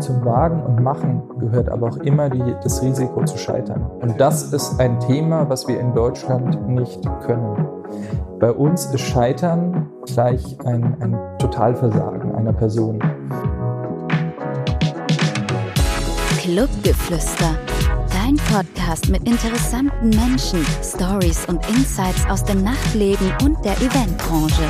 Zum Wagen und Machen gehört aber auch immer die, das Risiko zu scheitern. Und das ist ein Thema, was wir in Deutschland nicht können. Bei uns ist Scheitern gleich ein, ein Totalversagen einer Person. Clubgeflüster. Dein Podcast mit interessanten Menschen, Stories und Insights aus dem Nachtleben und der Eventbranche.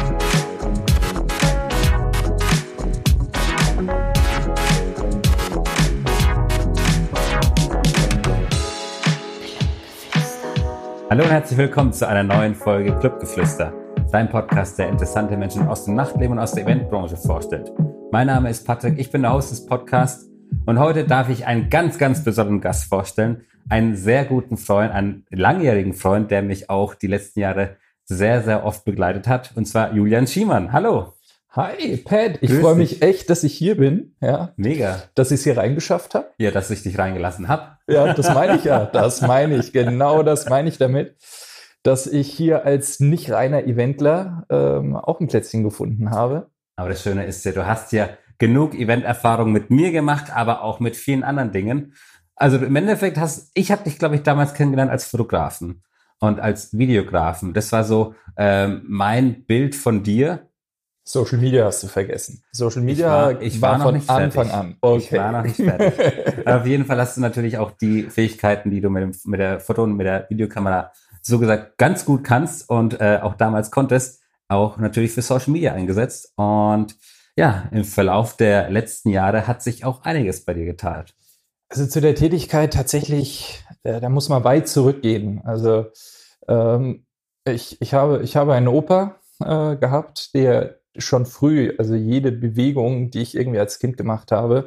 Hallo und herzlich willkommen zu einer neuen Folge Clubgeflüster, dein Podcast, der interessante Menschen aus dem Nachtleben und aus der Eventbranche vorstellt. Mein Name ist Patrick, ich bin der Host des Podcasts und heute darf ich einen ganz, ganz besonderen Gast vorstellen, einen sehr guten Freund, einen langjährigen Freund, der mich auch die letzten Jahre sehr, sehr oft begleitet hat, und zwar Julian Schiemann. Hallo. Hi, Pat. Ich freue mich echt, dass ich hier bin. Ja. Mega. Dass ich es hier reingeschafft habe. Ja, dass ich dich reingelassen habe. Ja, das meine ich ja. Das meine ich. Genau das meine ich damit. Dass ich hier als nicht reiner Eventler ähm, auch ein Plätzchen gefunden habe. Aber das Schöne ist ja, du hast ja genug Eventerfahrung mit mir gemacht, aber auch mit vielen anderen Dingen. Also im Endeffekt hast, ich habe dich, glaube ich, damals kennengelernt als Fotografen und als Videografen. Das war so ähm, mein Bild von dir Social Media hast du vergessen. Social Media ich war, ich war, war noch von nicht Anfang fertig. an. Okay. Ich war noch nicht fertig. Aber auf jeden Fall hast du natürlich auch die Fähigkeiten, die du mit, dem, mit der Foto- und mit der Videokamera so gesagt ganz gut kannst und äh, auch damals konntest, auch natürlich für Social Media eingesetzt. Und ja, im Verlauf der letzten Jahre hat sich auch einiges bei dir getan. Also zu der Tätigkeit tatsächlich, äh, da muss man weit zurückgehen. Also ähm, ich, ich, habe, ich habe einen Opa äh, gehabt, der schon früh, also jede Bewegung, die ich irgendwie als Kind gemacht habe,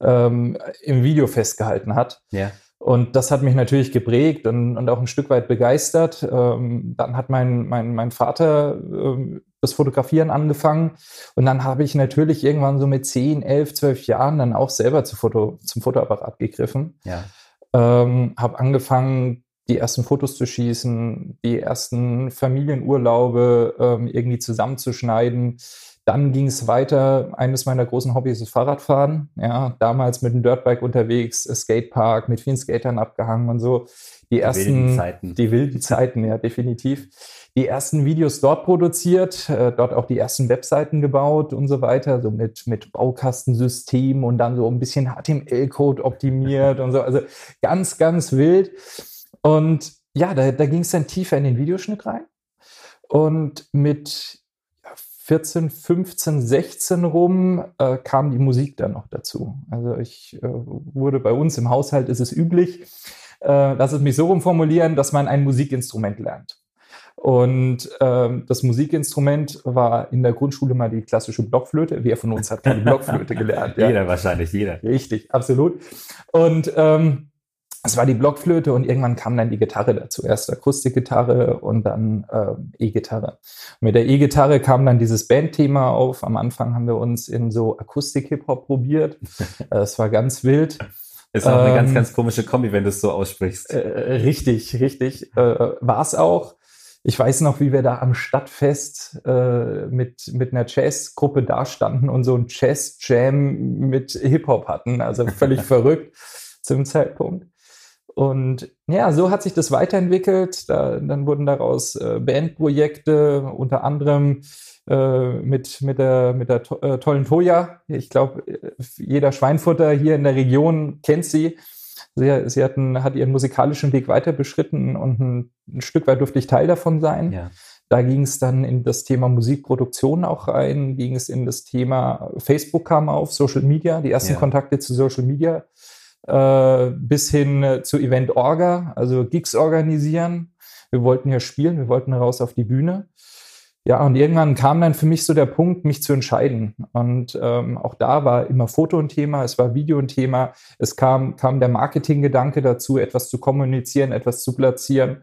ähm, im Video festgehalten hat. Ja. Und das hat mich natürlich geprägt und, und auch ein Stück weit begeistert. Ähm, dann hat mein, mein, mein Vater ähm, das Fotografieren angefangen. Und dann habe ich natürlich irgendwann so mit 10, 11, 12 Jahren dann auch selber zu Foto, zum Fotoapparat gegriffen. Ja. Ähm, habe angefangen, die ersten Fotos zu schießen, die ersten Familienurlaube ähm, irgendwie zusammenzuschneiden. Dann ging es weiter. Eines meiner großen Hobbys ist Fahrradfahren. Ja, damals mit dem Dirtbike unterwegs, Skatepark, mit vielen Skatern abgehangen und so. Die, die ersten, wilden Zeiten. Die wilden Zeiten, ja, definitiv. Die ersten Videos dort produziert, äh, dort auch die ersten Webseiten gebaut und so weiter, so mit, mit Baukastensystem und dann so ein bisschen HTML-Code optimiert und so. Also ganz, ganz wild. Und ja, da, da ging es dann tiefer in den Videoschnitt rein. Und mit 14, 15, 16 rum äh, kam die Musik dann noch dazu. Also ich äh, wurde bei uns im Haushalt ist es üblich, äh, lass es mich so rumformulieren, dass man ein Musikinstrument lernt. Und ähm, das Musikinstrument war in der Grundschule mal die klassische Blockflöte. Wer von uns hat keine Blockflöte gelernt? Ja? Jeder wahrscheinlich, jeder. Richtig, absolut. Und ähm, es war die Blockflöte und irgendwann kam dann die Gitarre dazu. Erst Akustikgitarre und dann äh, E-Gitarre. Mit der E-Gitarre kam dann dieses Bandthema auf. Am Anfang haben wir uns in so Akustik-Hip-Hop probiert. Es war ganz wild. Ist auch ähm, eine ganz, ähm, ganz komische Kombi, wenn du es so aussprichst. Äh, richtig, richtig. Äh, war es auch. Ich weiß noch, wie wir da am Stadtfest äh, mit, mit einer Jazzgruppe dastanden und so ein Jazz-Jam mit Hip-Hop hatten. Also völlig verrückt zum Zeitpunkt. Und ja, so hat sich das weiterentwickelt. Da, dann wurden daraus äh, Bandprojekte, unter anderem äh, mit, mit der, mit der to äh, tollen Toja. Ich glaube, äh, jeder Schweinfutter hier in der Region kennt sie. Sie, sie hatten, hat ihren musikalischen Weg weiter beschritten und ein, ein Stück weit durfte ich Teil davon sein. Ja. Da ging es dann in das Thema Musikproduktion auch rein, ging es in das Thema Facebook kam auf, Social Media, die ersten ja. Kontakte zu Social Media äh, bis hin zu Event Orga, also Gigs organisieren. Wir wollten ja spielen, wir wollten raus auf die Bühne. Ja, und irgendwann kam dann für mich so der Punkt, mich zu entscheiden. Und ähm, auch da war immer Foto ein Thema, es war Video ein Thema, es kam, kam der Marketinggedanke dazu, etwas zu kommunizieren, etwas zu platzieren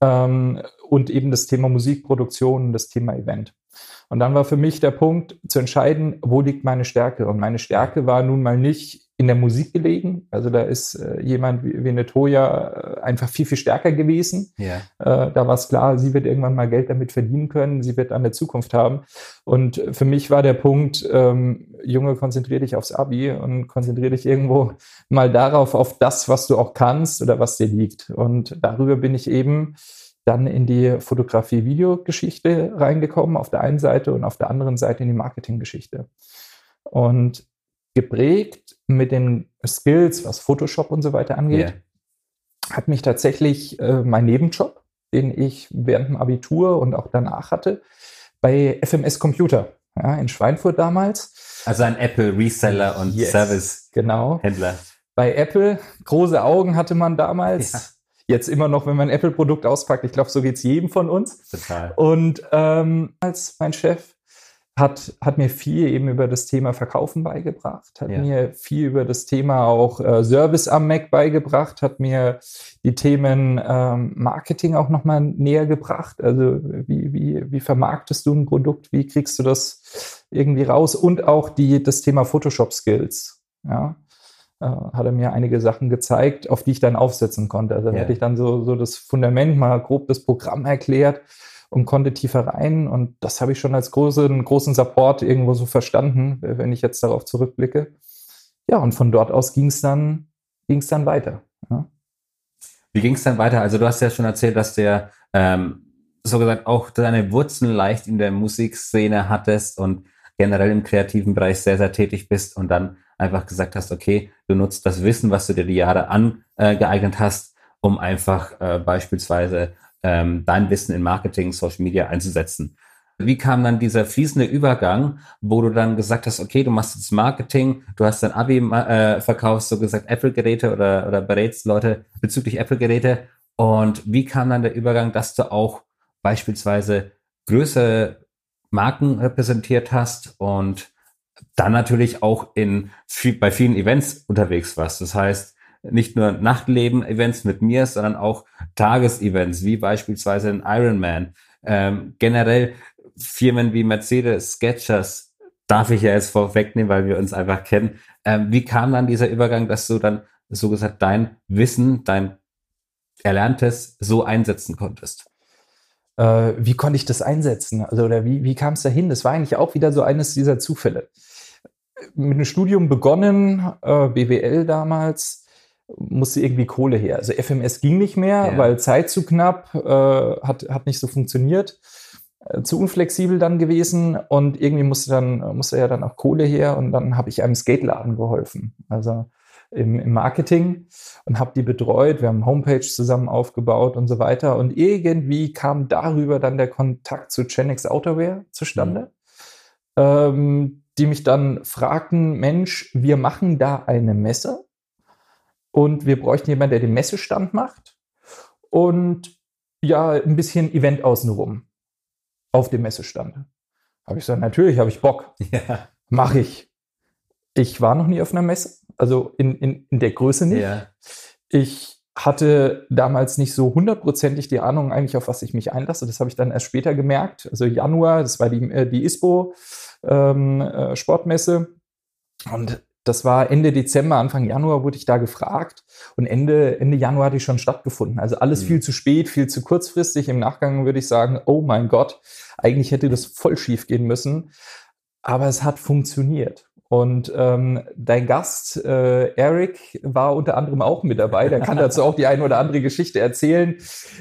ähm, und eben das Thema Musikproduktion, das Thema Event. Und dann war für mich der Punkt zu entscheiden, wo liegt meine Stärke. Und meine Stärke war nun mal nicht in der Musik gelegen. Also da ist äh, jemand wie, wie eine Toya äh, einfach viel, viel stärker gewesen. Ja. Äh, da war es klar, sie wird irgendwann mal Geld damit verdienen können, sie wird eine Zukunft haben. Und für mich war der Punkt, ähm, Junge, konzentrier dich aufs Abi und konzentrier dich irgendwo mal darauf, auf das, was du auch kannst oder was dir liegt. Und darüber bin ich eben dann in die Fotografie-Videogeschichte reingekommen, auf der einen Seite und auf der anderen Seite in die Marketinggeschichte. Und geprägt mit den Skills, was Photoshop und so weiter angeht, yeah. hat mich tatsächlich äh, mein Nebenjob, den ich während dem Abitur und auch danach hatte, bei FMS Computer ja, in Schweinfurt damals. Also ein Apple Reseller und yes, Service genau. Händler. Bei Apple große Augen hatte man damals. Ja. Jetzt immer noch, wenn man ein Apple-Produkt auspackt. Ich glaube, so geht's jedem von uns. Total. Und ähm, als mein Chef hat, hat mir viel eben über das Thema Verkaufen beigebracht, hat ja. mir viel über das Thema auch äh, Service am Mac beigebracht, hat mir die Themen ähm, Marketing auch nochmal näher gebracht. Also wie, wie, wie vermarktest du ein Produkt, wie kriegst du das irgendwie raus und auch die, das Thema Photoshop-Skills. Ja, äh, hat er mir einige Sachen gezeigt, auf die ich dann aufsetzen konnte. Also ja. hatte ich dann so, so das Fundament, mal grob das Programm erklärt und konnte tiefer rein. Und das habe ich schon als großen, großen Support irgendwo so verstanden, wenn ich jetzt darauf zurückblicke. Ja, und von dort aus ging es dann, ging's dann weiter. Ja. Wie ging es dann weiter? Also du hast ja schon erzählt, dass der ähm, so gesagt auch deine Wurzeln leicht in der Musikszene hattest und generell im kreativen Bereich sehr, sehr tätig bist und dann einfach gesagt hast, okay, du nutzt das Wissen, was du dir die Jahre angeeignet hast, um einfach äh, beispielsweise ähm, dein Wissen in Marketing, Social Media einzusetzen. Wie kam dann dieser fließende Übergang, wo du dann gesagt hast, okay, du machst jetzt Marketing, du hast dein Abi äh, verkaufst, so gesagt Apple-Geräte oder, oder berätst Leute bezüglich Apple-Geräte. Und wie kam dann der Übergang, dass du auch beispielsweise größere Marken repräsentiert hast und dann natürlich auch in bei vielen Events unterwegs warst. Das heißt, nicht nur Nachtleben-Events mit mir, sondern auch Tagesevents, wie beispielsweise ein Ironman. Ähm, generell Firmen wie Mercedes, Sketchers, darf ich ja jetzt vorwegnehmen, weil wir uns einfach kennen. Ähm, wie kam dann dieser Übergang, dass du dann so gesagt dein Wissen, dein Erlerntes so einsetzen konntest? Äh, wie konnte ich das einsetzen? Also, oder wie, wie kam es dahin? Das war eigentlich auch wieder so eines dieser Zufälle. Mit einem Studium begonnen, äh, BWL damals, musste irgendwie Kohle her. Also FMS ging nicht mehr, ja. weil Zeit zu knapp, äh, hat, hat nicht so funktioniert, äh, zu unflexibel dann gewesen und irgendwie musste dann musste ja dann auch Kohle her und dann habe ich einem Skateladen geholfen, also im, im Marketing und habe die betreut. Wir haben Homepage zusammen aufgebaut und so weiter und irgendwie kam darüber dann der Kontakt zu Genex Outerwear zustande. Mhm. Ähm, die mich dann fragten, Mensch, wir machen da eine Messe und wir bräuchten jemanden, der den Messestand macht und ja, ein bisschen Event außenrum auf dem Messestand. Habe ich gesagt, natürlich habe ich Bock. Ja. Mache ich. Ich war noch nie auf einer Messe, also in, in, in der Größe nicht. Ja. Ich hatte damals nicht so hundertprozentig die Ahnung eigentlich, auf was ich mich einlasse. Das habe ich dann erst später gemerkt. Also Januar, das war die, äh, die ISPO ähm, äh, Sportmesse. Und das war Ende Dezember, Anfang Januar wurde ich da gefragt und Ende, Ende Januar hatte ich schon stattgefunden. Also alles mhm. viel zu spät, viel zu kurzfristig. Im Nachgang würde ich sagen, oh mein Gott, eigentlich hätte das voll schief gehen müssen. Aber es hat funktioniert. Und ähm, dein Gast, äh, Eric, war unter anderem auch mit dabei. Der kann dazu auch die eine oder andere Geschichte erzählen,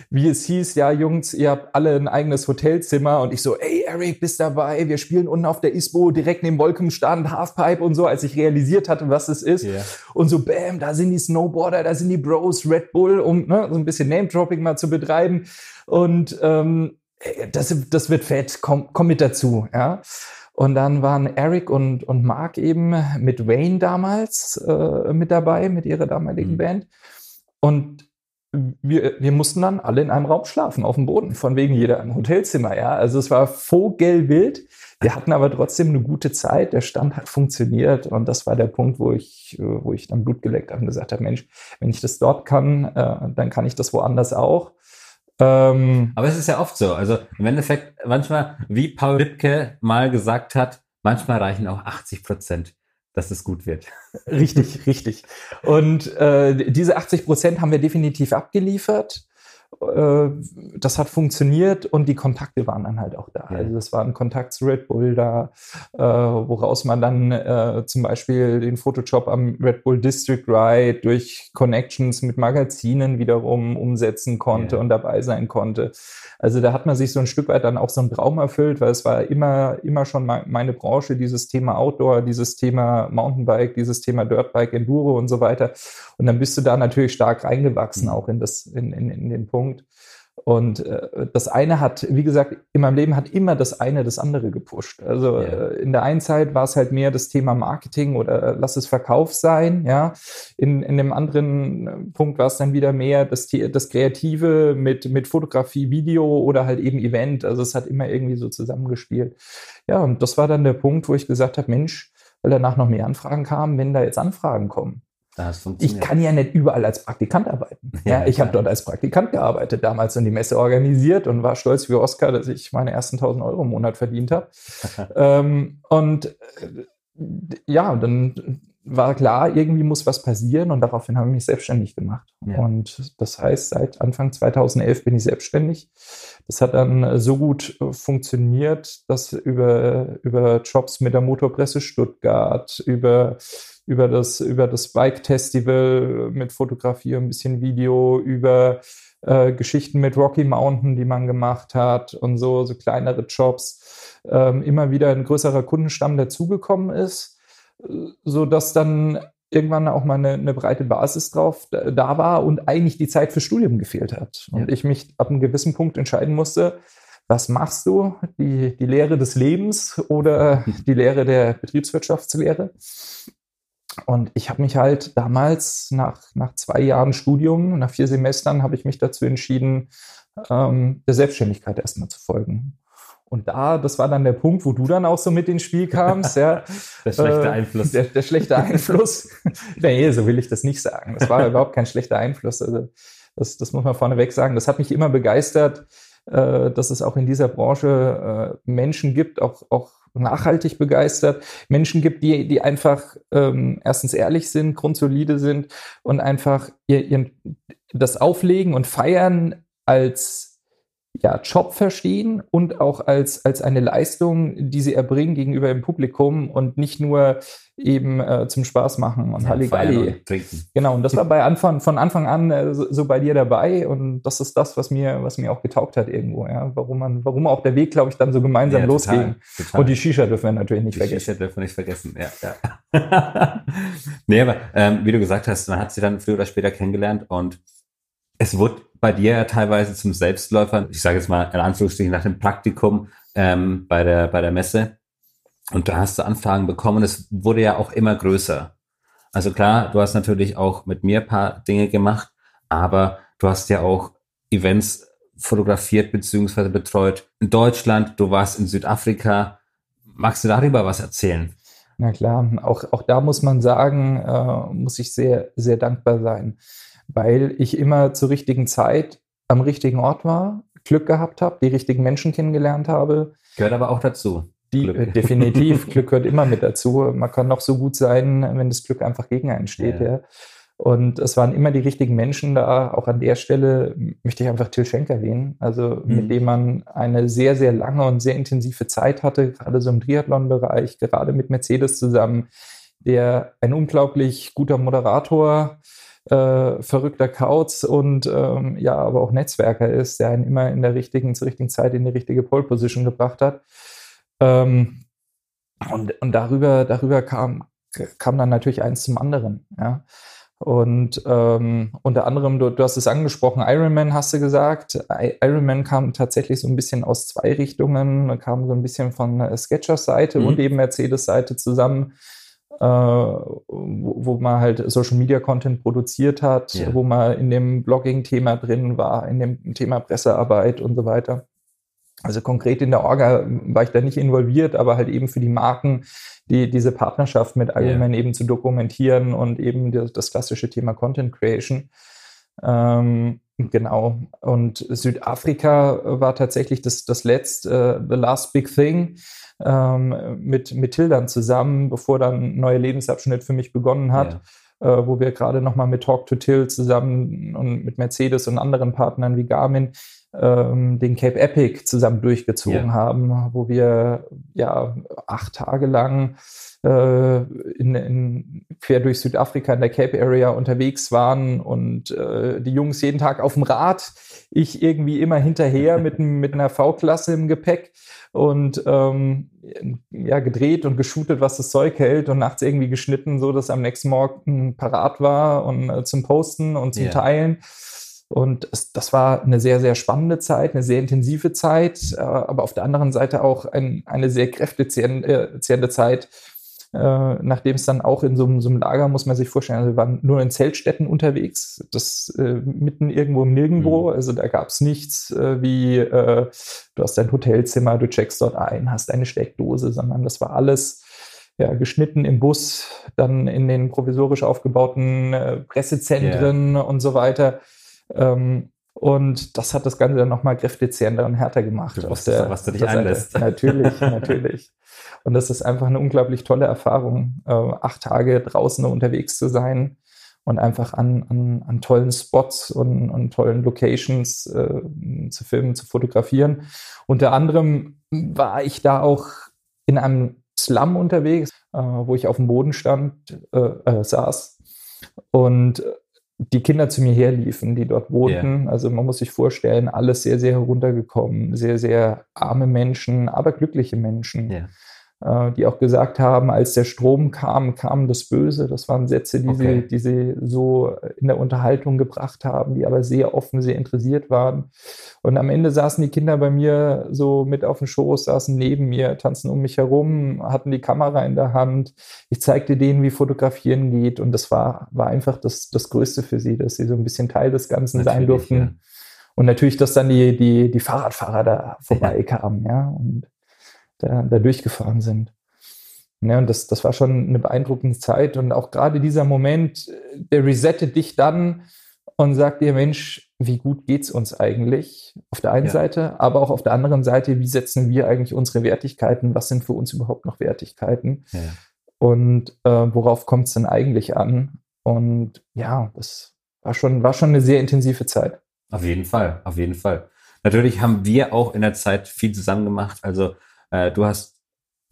wie es hieß, ja, Jungs, ihr habt alle ein eigenes Hotelzimmer. Und ich so, ey, Eric, bist dabei. Wir spielen unten auf der ISPO, direkt neben Wolkenstand, Halfpipe und so, als ich realisiert hatte, was es ist. Yeah. Und so, bam, da sind die Snowboarder, da sind die Bros, Red Bull, um ne, so ein bisschen Name-Dropping mal zu betreiben. Und ähm, das, das wird fett, komm, komm mit dazu, ja. Und dann waren Eric und, und Mark eben mit Wayne damals äh, mit dabei, mit ihrer damaligen mhm. Band. Und wir, wir mussten dann alle in einem Raum schlafen, auf dem Boden, von wegen jeder im Hotelzimmer, ja. Also es war vogelwild. Wir hatten aber trotzdem eine gute Zeit. Der Stand hat funktioniert und das war der Punkt, wo ich, wo ich dann Blut geleckt habe und gesagt habe, Mensch, wenn ich das dort kann, äh, dann kann ich das woanders auch. Ähm, Aber es ist ja oft so. Also im Endeffekt, manchmal, wie Paul Ripke mal gesagt hat, manchmal reichen auch 80 Prozent. dass es gut wird. Richtig, richtig. Und äh, diese 80 Prozent haben wir definitiv abgeliefert. Äh, das hat funktioniert und die Kontakte waren dann halt auch da. Ja. Also es war ein Kontakt zu Red Bull da, äh, woraus man dann äh, zum Beispiel den Photoshop am Red Bull District Ride durch Connections mit Magazinen wiederum umsetzen konnte ja. und dabei sein konnte. Also da hat man sich so ein Stück weit dann auch so einen Traum erfüllt, weil es war immer, immer schon meine Branche, dieses Thema Outdoor, dieses Thema Mountainbike, dieses Thema Dirtbike, Enduro und so weiter. Und dann bist du da natürlich stark reingewachsen, mhm. auch in das, in, in, in den Punkt. Und äh, das eine hat, wie gesagt, in meinem Leben hat immer das eine das andere gepusht. Also yeah. äh, in der einen Zeit war es halt mehr das Thema Marketing oder äh, lass es Verkauf sein, ja. In, in dem anderen äh, Punkt war es dann wieder mehr das, das Kreative mit, mit Fotografie, Video oder halt eben Event. Also es hat immer irgendwie so zusammengespielt. Ja, und das war dann der Punkt, wo ich gesagt habe, Mensch, weil danach noch mehr Anfragen kamen, wenn da jetzt Anfragen kommen ich kann ja nicht überall als Praktikant arbeiten. Ja, ja ich habe dort als Praktikant gearbeitet, damals und die Messe organisiert und war stolz wie Oscar, dass ich meine ersten 1000 Euro im Monat verdient habe. ähm, und äh, ja, dann war klar, irgendwie muss was passieren und daraufhin habe ich mich selbstständig gemacht. Ja. Und das heißt, seit Anfang 2011 bin ich selbstständig. Das hat dann so gut äh, funktioniert, dass über, über Jobs mit der Motorpresse Stuttgart, über über das, über das Bike Festival mit Fotografie, ein bisschen Video, über äh, Geschichten mit Rocky Mountain, die man gemacht hat und so, so kleinere Jobs, ähm, immer wieder ein größerer Kundenstamm dazugekommen ist, so dass dann irgendwann auch mal eine, eine breite Basis drauf da war und eigentlich die Zeit fürs Studium gefehlt hat. Und ja. ich mich ab einem gewissen Punkt entscheiden musste, was machst du? Die, die Lehre des Lebens oder die Lehre der Betriebswirtschaftslehre? Und ich habe mich halt damals nach, nach zwei Jahren Studium, nach vier Semestern, habe ich mich dazu entschieden, ähm, der Selbstständigkeit erstmal zu folgen. Und da, das war dann der Punkt, wo du dann auch so mit ins Spiel kamst. Ja, der schlechte äh, Einfluss. Der, der schlechte Einfluss. nee, so will ich das nicht sagen. Das war überhaupt kein schlechter Einfluss. Also das, das muss man vorneweg sagen. Das hat mich immer begeistert, äh, dass es auch in dieser Branche äh, Menschen gibt, auch, auch nachhaltig begeistert, Menschen gibt, die, die einfach ähm, erstens ehrlich sind, grundsolide sind und einfach ihr, ihr, das Auflegen und Feiern als ja, Job verstehen und auch als, als eine Leistung, die sie erbringen gegenüber dem Publikum und nicht nur eben äh, zum Spaß machen und ja, Halligalli. Genau, und das war bei Anfang, von Anfang an äh, so, so, bei dir dabei und das ist das, was mir, was mir auch getaugt hat irgendwo, ja, warum man, warum auch der Weg, glaube ich, dann so gemeinsam ja, losging. Und die Shisha dürfen wir natürlich nicht die vergessen. Shisha dürfen wir nicht vergessen, ja. ja. nee, aber ähm, wie du gesagt hast, man hat sie dann früher oder später kennengelernt und es wurde bei dir ja teilweise zum Selbstläufer, ich sage jetzt mal in Anführungsstrichen nach dem Praktikum ähm, bei, der, bei der Messe. Und da hast du Anfragen bekommen. Es wurde ja auch immer größer. Also klar, du hast natürlich auch mit mir paar Dinge gemacht, aber du hast ja auch Events fotografiert bzw. betreut in Deutschland, du warst in Südafrika. Magst du darüber was erzählen? Na klar, auch, auch da muss man sagen, äh, muss ich sehr, sehr dankbar sein weil ich immer zur richtigen Zeit am richtigen Ort war, Glück gehabt habe, die richtigen Menschen kennengelernt habe. Gehört aber auch dazu. Die, Glück. Äh, definitiv, Glück gehört immer mit dazu. Man kann noch so gut sein, wenn das Glück einfach gegen einen steht. Ja. ja. Und es waren immer die richtigen Menschen da. Auch an der Stelle möchte ich einfach Till Schenk erwähnen, also mhm. mit dem man eine sehr, sehr lange und sehr intensive Zeit hatte, gerade so im Triathlon-Bereich, gerade mit Mercedes zusammen, der ein unglaublich guter Moderator, äh, verrückter Kauz und ähm, ja, aber auch Netzwerker ist, der einen immer in der richtigen, zur richtigen Zeit in die richtige Pole Position gebracht hat. Ähm, und, und darüber, darüber kam, kam dann natürlich eins zum anderen, ja. Und ähm, unter anderem, du, du hast es angesprochen, Ironman hast du gesagt. Ironman kam tatsächlich so ein bisschen aus zwei Richtungen, kam so ein bisschen von Sketchers Seite mhm. und eben Mercedes Seite zusammen äh, wo, wo, man halt Social Media Content produziert hat, ja. wo man in dem Blogging-Thema drin war, in dem Thema Pressearbeit und so weiter. Also konkret in der Orga war ich da nicht involviert, aber halt eben für die Marken, die diese Partnerschaft mit Ironman yeah. eben zu dokumentieren und eben das, das klassische Thema Content Creation. Ähm, Genau. Und Südafrika war tatsächlich das, das letzte, uh, the last big thing ähm, mit, mit Tildern zusammen, bevor dann ein neuer Lebensabschnitt für mich begonnen hat, ja. äh, wo wir gerade nochmal mit Talk to Till zusammen und mit Mercedes und anderen Partnern wie Garmin ähm, den Cape Epic zusammen durchgezogen ja. haben, wo wir ja acht Tage lang äh, in, in, quer durch Südafrika in der Cape Area unterwegs waren und äh, die Jungs jeden Tag auf dem Rad, ich irgendwie immer hinterher mit, mit einer V-Klasse im Gepäck und ähm, ja, gedreht und geshootet, was das Zeug hält und nachts irgendwie geschnitten, so dass am nächsten Morgen parat war und äh, zum Posten und zum yeah. Teilen. Und es, das war eine sehr, sehr spannende Zeit, eine sehr intensive Zeit, äh, aber auf der anderen Seite auch ein, eine sehr kräftezehrende äh, Zeit, äh, nachdem es dann auch in so, so, einem Lager, muss man sich vorstellen, also wir waren nur in Zeltstätten unterwegs, das äh, mitten irgendwo im Nirgendwo, mhm. also da gab es nichts äh, wie, äh, du hast dein Hotelzimmer, du checkst dort ein, hast eine Steckdose, sondern das war alles ja, geschnitten im Bus, dann in den provisorisch aufgebauten äh, Pressezentren yeah. und so weiter. Ähm, und das hat das Ganze dann nochmal kräftezehrender und härter gemacht. Du weißt, der, was du dich einlässt. Natürlich, natürlich. Und das ist einfach eine unglaublich tolle Erfahrung, äh, acht Tage draußen unterwegs zu sein und einfach an, an, an tollen Spots und, und tollen Locations äh, zu filmen, zu fotografieren. Unter anderem war ich da auch in einem Slum unterwegs, äh, wo ich auf dem Boden stand, äh, äh, saß und die Kinder zu mir herliefen, die dort wohnten. Yeah. Also man muss sich vorstellen, alles sehr, sehr heruntergekommen, sehr, sehr arme Menschen, aber glückliche Menschen. Yeah. Äh, die auch gesagt haben, als der Strom kam, kam das Böse. Das waren Sätze, die, okay. sie, die sie so in der Unterhaltung gebracht haben, die aber sehr offen, sehr interessiert waren. Und am Ende saßen die Kinder bei mir so mit auf dem Schoß, saßen neben mir, tanzen um mich herum, hatten die Kamera in der Hand. Ich zeigte denen, wie Fotografieren geht. Und das war, war einfach das, das Größte für sie, dass sie so ein bisschen Teil des Ganzen natürlich, sein durften. Ja. Und natürlich, dass dann die, die, die Fahrradfahrer da vorbeikamen, ja. ja. Und da, da durchgefahren sind. Ja, und das, das war schon eine beeindruckende Zeit. Und auch gerade dieser Moment, der resettet dich dann und sagt dir, Mensch, wie gut geht's uns eigentlich? Auf der einen ja. Seite, aber auch auf der anderen Seite, wie setzen wir eigentlich unsere Wertigkeiten? Was sind für uns überhaupt noch Wertigkeiten? Ja. Und äh, worauf kommt es denn eigentlich an? Und ja, das war schon, war schon eine sehr intensive Zeit. Auf jeden Fall, auf jeden Fall. Natürlich haben wir auch in der Zeit viel zusammen gemacht. Also äh, du hast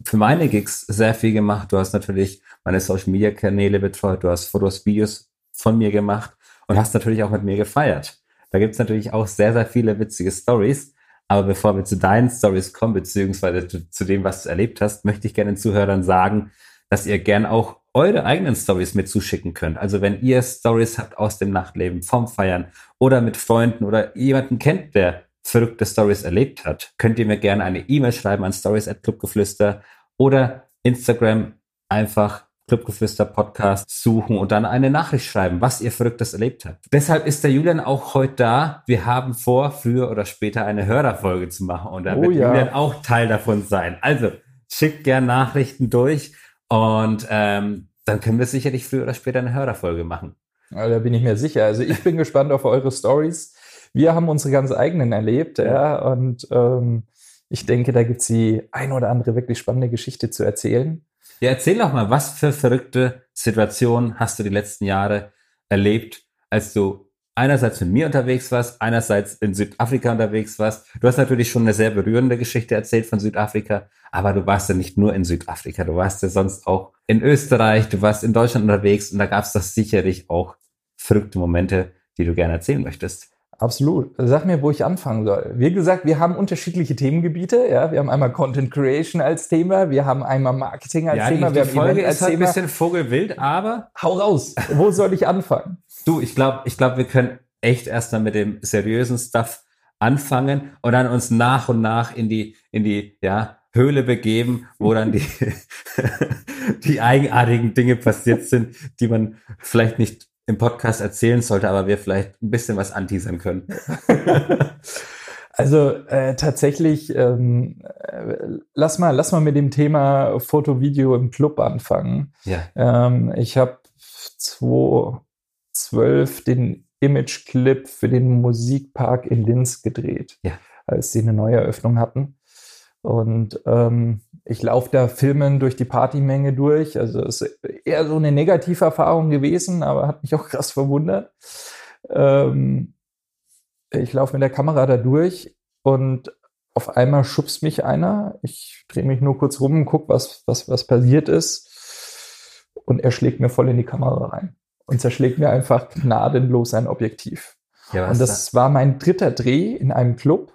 für meine Gigs sehr viel gemacht. Du hast natürlich meine Social Media Kanäle betreut. Du hast Fotos, Videos von mir gemacht und hast natürlich auch mit mir gefeiert. Da gibt's natürlich auch sehr, sehr viele witzige Stories. Aber bevor wir zu deinen Stories kommen, beziehungsweise zu, zu, dem, was du erlebt hast, möchte ich gerne den Zuhörern sagen, dass ihr gern auch eure eigenen Stories mit zuschicken könnt. Also wenn ihr Stories habt aus dem Nachtleben, vom Feiern oder mit Freunden oder jemanden kennt, der verrückte Stories erlebt hat, könnt ihr mir gerne eine E-Mail schreiben an stories@clubgeflüster oder Instagram einfach Clubgeflüster Podcast suchen und dann eine Nachricht schreiben, was ihr Verrücktes erlebt habt. Deshalb ist der Julian auch heute da. Wir haben vor, früher oder später eine Hörerfolge zu machen und da oh, wird ja. Julian auch Teil davon sein. Also schickt gerne Nachrichten durch und ähm, dann können wir sicherlich früher oder später eine Hörerfolge machen. Ja, da bin ich mir sicher. Also ich bin gespannt auf eure Stories. Wir haben unsere ganz eigenen erlebt, ja, und ähm, ich denke, da gibt es die ein oder andere wirklich spannende Geschichte zu erzählen. Ja, erzähl doch mal, was für verrückte Situationen hast du die letzten Jahre erlebt, als du einerseits mit mir unterwegs warst, einerseits in Südafrika unterwegs warst. Du hast natürlich schon eine sehr berührende Geschichte erzählt von Südafrika, aber du warst ja nicht nur in Südafrika, du warst ja sonst auch in Österreich, du warst in Deutschland unterwegs und da gab es doch sicherlich auch verrückte Momente, die du gerne erzählen möchtest. Absolut. Sag mir, wo ich anfangen soll. Wie gesagt, wir haben unterschiedliche Themengebiete. Ja, wir haben einmal Content Creation als Thema, wir haben einmal Marketing als ja, Thema, die, wir die haben Folge als ist halt Thema. ein bisschen vogelwild, aber hau raus. Wo soll ich anfangen? Du, ich glaube, ich glaube, wir können echt erst mal mit dem seriösen Stuff anfangen und dann uns nach und nach in die in die ja Höhle begeben, wo dann die die eigenartigen Dinge passiert sind, die man vielleicht nicht im Podcast erzählen sollte, aber wir vielleicht ein bisschen was anteasern können. Also äh, tatsächlich, ähm, äh, lass mal, lass mal mit dem Thema Foto, Video im Club anfangen. Ja. Ähm, ich habe 2012 den Image-Clip für den Musikpark in Linz gedreht, Ja. als sie eine Neueröffnung hatten. Und ähm, ich laufe da Filmen durch die Partymenge durch. Also es ist eher so eine negative Erfahrung gewesen, aber hat mich auch krass verwundert. Ähm, ich laufe mit der Kamera da durch und auf einmal schubst mich einer. Ich drehe mich nur kurz rum und gucke, was, was, was passiert ist. Und er schlägt mir voll in die Kamera rein und zerschlägt mir einfach gnadenlos ein Objektiv. Ja, Und das war mein dritter Dreh in einem Club.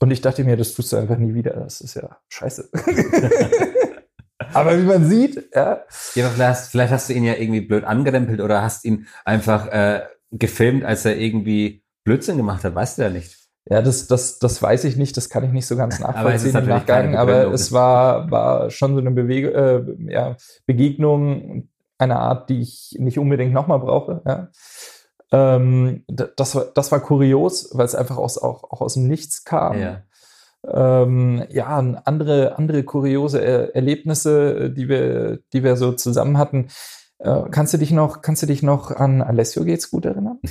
Und ich dachte mir, das tust du einfach nie wieder. Das ist ja scheiße. Aber wie man sieht, ja, Ja, aber vielleicht, hast- vielleicht hast du ihn ja irgendwie blöd angerempelt oder hast ihn einfach äh, gefilmt, als er irgendwie Blödsinn gemacht hat, weißt du ja nicht. ja, das, das, das weiß ich nicht, das kann ich nicht so ganz Aber nachvollziehen im natürlich keine Nachgang, aber es war, war schon so eine Bewege äh, ja, Begegnung einer Art, die ich nicht unbedingt nochmal brauche. Ja. Ähm, das, war, das war kurios, weil es einfach aus, auch, auch aus dem Nichts kam. Ja. ähm, ja, andere, andere kuriose er Erlebnisse, äh, die wir, die wir so zusammen hatten. Äh, kannst du dich noch, kannst du dich noch an Alessio geht's gut erinnern?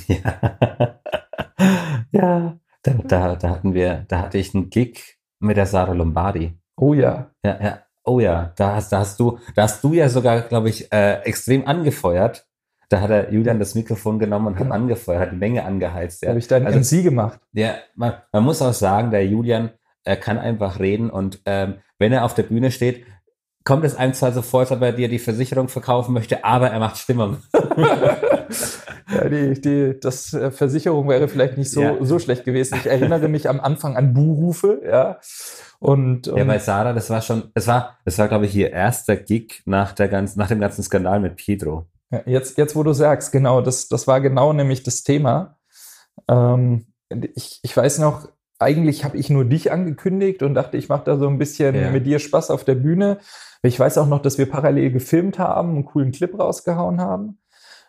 Ja. ja. Da, da, da hatten wir, da hatte ich einen Gig mit der Sarah Lombardi. Oh ja. Ja, ja. Oh ja, da hast, da hast du, da hast du ja sogar, glaube ich, äh, extrem angefeuert. Da hat er Julian das Mikrofon genommen und hat angefeuert, hat die Menge angeheizt. Da Ja. habe ich dann Also- MC gemacht. Ja, man, man muss auch sagen, der Julian er kann einfach reden und ähm, wenn er auf der Bühne steht, kommt es einem zwar so vor, als ob er dir die Versicherung verkaufen möchte, aber er macht Stimmung. Ja, die, die, das äh, Versicherung wäre vielleicht nicht so, Ja. so schlecht gewesen. Ich erinnere mich am Anfang an Buhrufe, ja. Und, Ja, und bei Sarah, das war schon, das war, das war, glaube ich, ihr erster Gig nach der ganzen, nach dem ganzen Skandal mit Pedro. Ja, jetzt, jetzt, wo du sagst, genau, das, das war genau nämlich das Thema. Ähm, ich, ich weiß noch, eigentlich habe ich nur dich angekündigt und dachte, ich mache da so ein bisschen Ja. mit dir Spaß auf der Bühne. Ich weiß auch noch, dass wir parallel gefilmt haben, einen coolen Clip rausgehauen haben.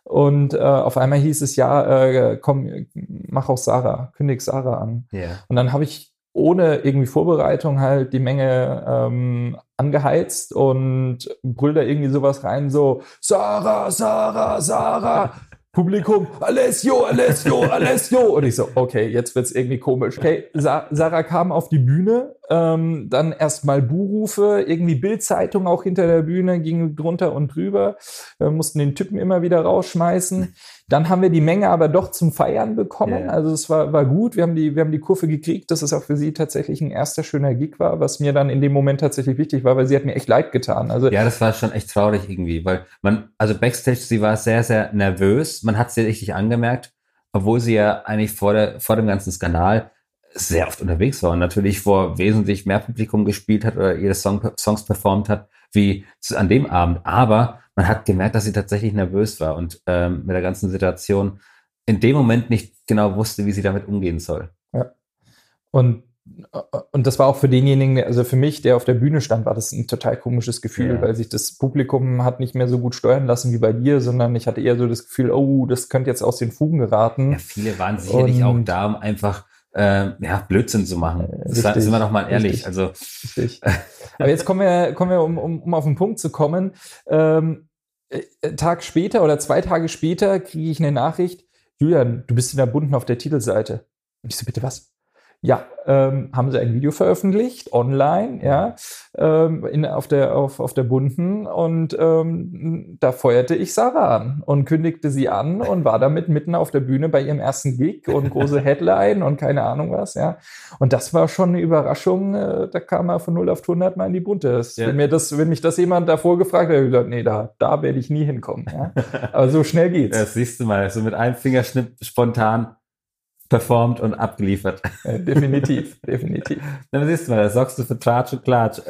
Und äh, auf einmal hieß es, ja, äh, komm, mach auch Sarah, kündig Sarah an. Ja. Und dann habe ich ohne irgendwie Vorbereitung halt die Menge ähm, angeheizt und brüll da irgendwie sowas rein, so Sarah, Sarah, Sarah. Publikum, Alessio, Alessio, Alessio. Und ich so, okay, jetzt wird's irgendwie komisch. Okay, Sa Sarah kam auf die Bühne, ähm, dann erstmal Buhrufe, irgendwie Bildzeitung auch hinter der Bühne, ging drunter und drüber, wir mussten den Typen immer wieder rausschmeißen. Dann haben wir die Menge aber doch zum Feiern bekommen. Ja. Also es war, war gut. Wir haben, die, wir haben die Kurve gekriegt, dass es auch für sie tatsächlich ein erster schöner Gig war, was mir dann in dem Moment tatsächlich wichtig war, weil sie hat mir echt leid getan. Also Ja, das war schon echt traurig irgendwie, weil man, also Backstage, sie war sehr, sehr nervös. Man hat sie richtig angemerkt, obwohl sie ja eigentlich vor, der, vor dem ganzen Skandal sehr oft unterwegs war und natürlich vor wesentlich mehr Publikum gespielt hat oder ihre Song, Songs performt hat, wie an dem Abend. Aber man hat gemerkt, dass sie tatsächlich nervös war und ähm, mit der ganzen Situation in dem Moment nicht genau wusste, wie sie damit umgehen soll. Und, und das war auch für denjenigen, also für mich, der auf der Bühne stand, war das ein total komisches Gefühl, Ja. weil sich das Publikum hat nicht mehr so gut steuern lassen wie bei dir, sondern ich hatte eher so das Gefühl, oh, das könnte jetzt aus den Fugen geraten. Ja, viele waren sicherlich auch Und- da, um einfach äh, ja, Blödsinn zu machen. Äh, Das richtig, sind wir doch mal ehrlich. richtig. Also Richtig. Aber jetzt kommen wir, kommen wir um, um, um auf den Punkt zu kommen. Ähm, äh, einen Tag später oder zwei Tage später kriege ich eine Nachricht, Julian, du bist in der Bunden auf der Titelseite. Und ich so, bitte was? Ja, ähm, haben sie ein Video veröffentlicht, online, ja, ähm, in, auf, der, auf, auf der Bunten und ähm, da feuerte ich Sarah an und kündigte sie an und war damit mitten auf der Bühne bei ihrem ersten Gig und große Headline und keine Ahnung was, ja. Und das war schon eine Überraschung, äh, da kam er von 0 auf 100 mal in die Bunte. Ja. wenn, mir das, wenn mich das jemand davor gefragt hätte, hätte ich gesagt, nee, da, da werde ich nie hinkommen, ja. Aber so schnell geht's. Das siehst du mal, so mit einem Fingerschnipp spontan performt und abgeliefert. Äh, definitiv, definitiv. Dann siehst du mal, da sorgst du für Tratsch und Klatsch.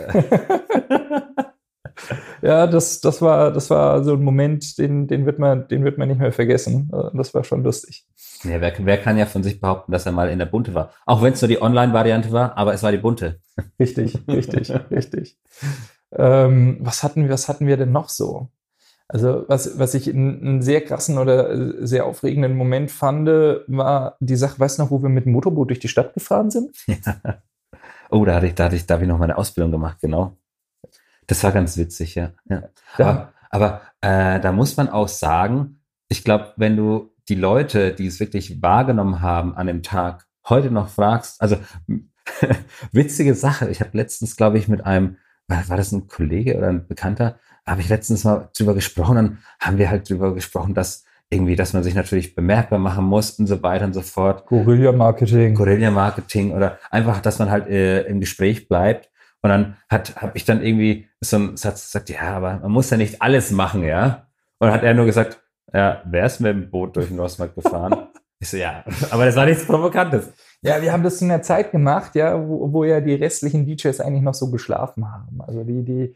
Ja, das, das war, das war so ein Moment, den, den wird man, den wird man nicht mehr vergessen. Äh, Das war schon lustig. Ja, wer, wer kann ja von sich behaupten, dass er mal in der Bunte war? Auch wenn es nur die Online-Variante war, aber es war die Bunte. Richtig, richtig, richtig. Ähm, was hatten was hatten wir denn noch so? Also, was, was ich einen, sehr krassen oder äh, sehr aufregenden Moment fand, war die Sache, weißt du noch, wo wir mit dem Motorboot durch die Stadt gefahren sind? Oh, da hatte ich, da hatte ich, da habe ich noch meine Ausbildung gemacht, genau. Das war ganz witzig, ja. ja. Da, Aber, aber äh, da muss man auch sagen, ich glaube, wenn du die Leute, die es wirklich wahrgenommen haben an dem Tag, heute noch fragst, also witzige Sache. Ich habe letztens, glaube ich, mit einem, war das ein Kollege oder ein Bekannter, habe ich letztens mal drüber gesprochen, dann haben wir halt drüber gesprochen, dass irgendwie, dass man sich natürlich bemerkbar machen muss und so weiter und so fort. Guerilla-Marketing. Guerilla-Marketing oder einfach, dass man halt äh, im Gespräch bleibt. Und dann hat habe ich dann irgendwie so einen Satz gesagt, ja, aber man muss ja nicht alles machen, ja. Und dann hat er nur gesagt, ja, wer ist mit dem Boot durch den Ostmarkt gefahren? ich so, ja, aber das war nichts Provokantes. Ja, wir haben das in der Zeit gemacht, ja, wo, wo ja die restlichen DJs eigentlich noch so geschlafen haben. Also die, die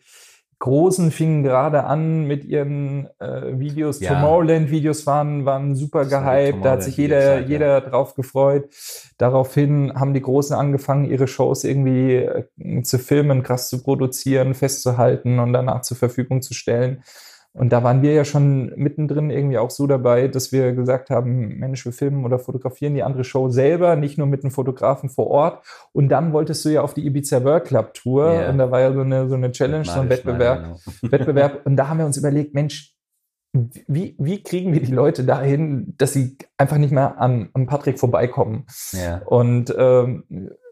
Großen fingen gerade an mit ihren äh, Videos. Ja. Tomorrowland-Videos waren, waren super gehypt. Da hat sich jeder, Zeit, jeder ja. drauf gefreut. Daraufhin haben die Großen angefangen, ihre Shows irgendwie äh, zu filmen, krass zu produzieren, festzuhalten und danach zur Verfügung zu stellen. Und da waren wir ja schon mittendrin irgendwie auch so dabei, dass wir gesagt haben, Mensch, wir filmen oder fotografieren die andere Show selber, nicht nur mit einem Fotografen vor Ort. Und dann wolltest du ja auf die Ibiza World Club Tour yeah. und da war ja so eine, so eine Challenge, so ein Wettbewerb. Wettbewerb. Und da haben wir uns überlegt, Mensch, wie, wie kriegen wir die Leute dahin, dass sie einfach nicht mehr an, an Patrick vorbeikommen? Ja. Und ähm,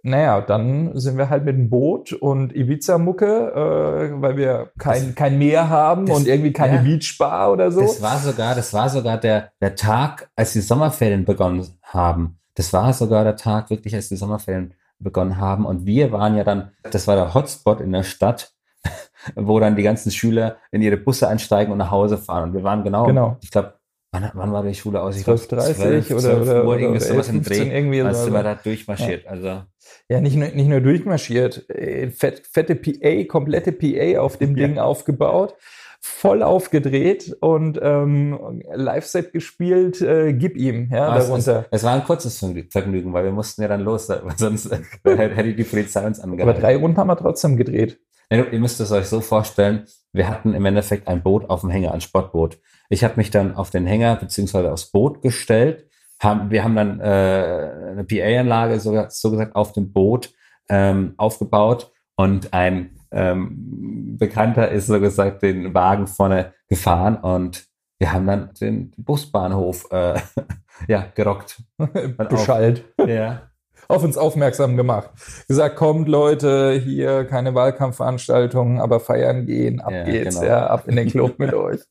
naja, dann sind wir halt mit dem Boot und Ibiza-Mucke, äh, weil wir kein, das, kein Meer haben das, und irgendwie keine ja, Beachbar oder so. Das war sogar, das war sogar der, der Tag, als die Sommerferien begonnen haben. Das war sogar der Tag wirklich, als die Sommerferien begonnen haben. Und wir waren ja dann, das war der Hotspot in der Stadt, wo dann die ganzen Schüler in ihre Busse einsteigen und nach Hause fahren. Und wir waren genau, genau. ich glaube, Wann, wann war die Schule aus? Ich 12.30 oder, 12 oder, Uhr, irgendwie sowas im Dreh. Irgendwie als sind wir da durchmarschiert. Ja. Also. Ja, nicht nur, nicht nur durchmarschiert. Äh, fett, fette PA, komplette PA auf dem Ding ja. aufgebaut, voll aufgedreht und ähm, Live-Set gespielt, äh, gib ihm, ja, Aber darunter. Es, es, war ein kurzes Vergnügen, weil wir mussten ja dann los, weil sonst hätte die Polizei uns angehalten. Aber drei Runden haben wir trotzdem gedreht. Ja, ihr müsst es euch so vorstellen, wir hatten im Endeffekt ein Boot auf dem Hänger, ein Sportboot. Ich habe mich dann auf den Hänger beziehungsweise aufs Boot gestellt. Haben, wir haben dann äh, eine PA-Anlage so, so gesagt auf dem Boot ähm, aufgebaut und ein ähm, Bekannter ist so gesagt den Wagen vorne gefahren und wir haben dann den Busbahnhof äh, ja gerockt. Bescheid. ja. Auf uns aufmerksam gemacht. Gesagt, kommt Leute, hier keine Wahlkampfveranstaltungen, aber feiern gehen, ab ja, geht's, genau. ja, ab in den Club mit euch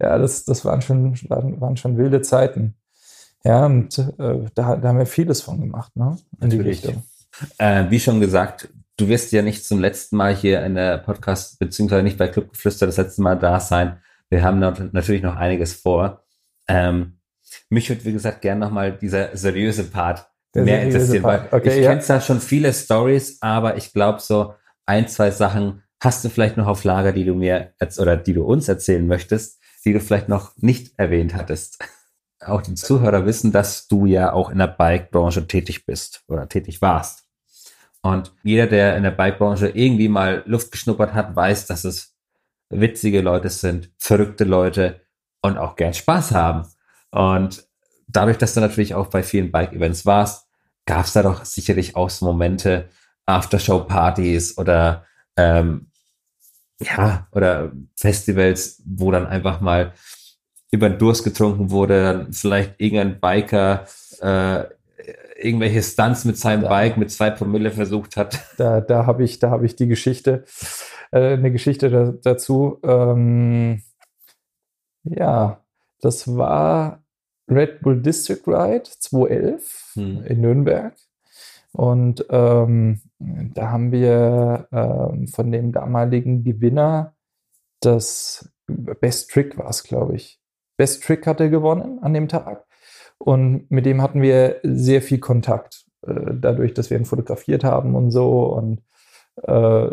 ja, das, das waren, schon, waren, waren schon wilde Zeiten. Ja, und äh, da, da haben wir vieles von gemacht, ne? In Natürlich. die Richtung. Äh, wie schon gesagt, du wirst ja nicht zum letzten Mal hier in der Podcast, beziehungsweise nicht bei Clubgeflüster das letzte Mal da sein. Wir haben natürlich noch einiges vor. Ähm, mich würde, wie gesagt, gern nochmal dieser seriöse Part der mehr interessieren, Part. weil okay, ich ja. kenne zwar schon viele Stories, aber ich glaube, so ein, zwei Sachen hast du vielleicht noch auf Lager, die du mir oder die du uns erzählen möchtest die du vielleicht noch nicht erwähnt hattest. Auch die Zuhörer wissen, dass du ja auch in der Bike-Branche tätig bist oder tätig warst. Und jeder, der in der Bike-Branche irgendwie mal Luft geschnuppert hat, weiß, dass es witzige Leute sind, verrückte Leute und auch gern Spaß haben. Und dadurch, dass du natürlich auch bei vielen Bike-Events warst, gab es da doch sicherlich auch so Momente, Aftershow-Partys oder ähm, ja, oder Festivals, wo dann einfach mal über den Durst getrunken wurde, dann vielleicht irgendein Biker äh, irgendwelche Stunts mit seinem da, Bike mit zwei Promille versucht hat. Da, da habe ich, da habe ich die Geschichte, äh, eine Geschichte da, dazu. Ähm, ja, das war Red Bull District Ride 2011 hm. in Nürnberg. Und ähm, da haben wir ähm, von dem damaligen Gewinner das Best Trick war es, glaube ich. Best Trick hat er gewonnen an dem Tag. Und mit dem hatten wir sehr viel Kontakt, äh, dadurch, dass wir ihn fotografiert haben und so. Und äh,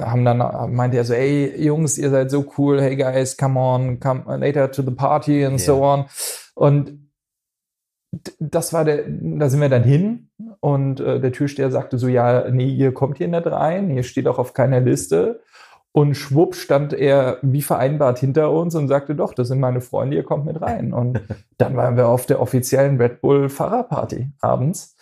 haben dann meinte er so, ey Jungs, ihr seid so cool, hey guys, come on, come later to the party and yeah. so on. Und das war der, da sind wir dann hin und äh, der Türsteher sagte so, ja, nee, ihr kommt hier nicht rein, hier steht auch auf keiner Liste. Und schwupp stand er wie vereinbart hinter uns und sagte, doch, das sind meine Freunde, ihr kommt mit rein. Und dann waren wir auf der offiziellen Red Bull Fahrerparty abends.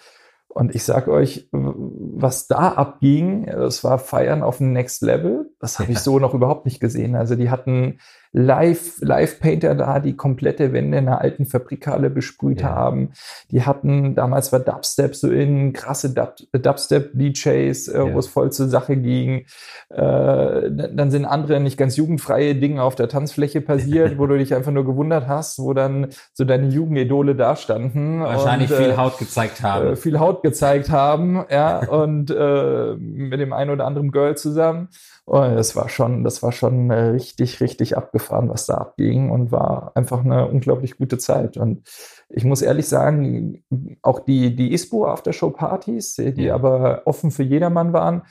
Und ich sag euch, was da abging, das war Feiern auf dem Next Level. das habe ich so noch überhaupt nicht gesehen. Also die hatten Live, Live-Painter da, die komplette Wände in einer alten Fabrikhalle besprüht ja. haben. Die hatten, damals war Dubstep so in, krasse Dub, Dubstep-DJs, äh, ja. wo es voll zur Sache ging. Äh, dann sind andere nicht ganz jugendfreie Dinge auf der Tanzfläche passiert, wo du dich einfach nur gewundert hast, wo dann so deine Jugendidole da standen. Wahrscheinlich und, viel äh, Haut gezeigt haben. Äh, viel Haut gezeigt haben, ja, und äh, mit dem einen oder anderen Girl zusammen. Und das war schon, das war schon äh, richtig, richtig abgefahren, was da abging und war einfach eine unglaublich gute Zeit. Und ich muss ehrlich sagen, auch die, die ISPO Aftershow Partys, die aber offen für jedermann waren,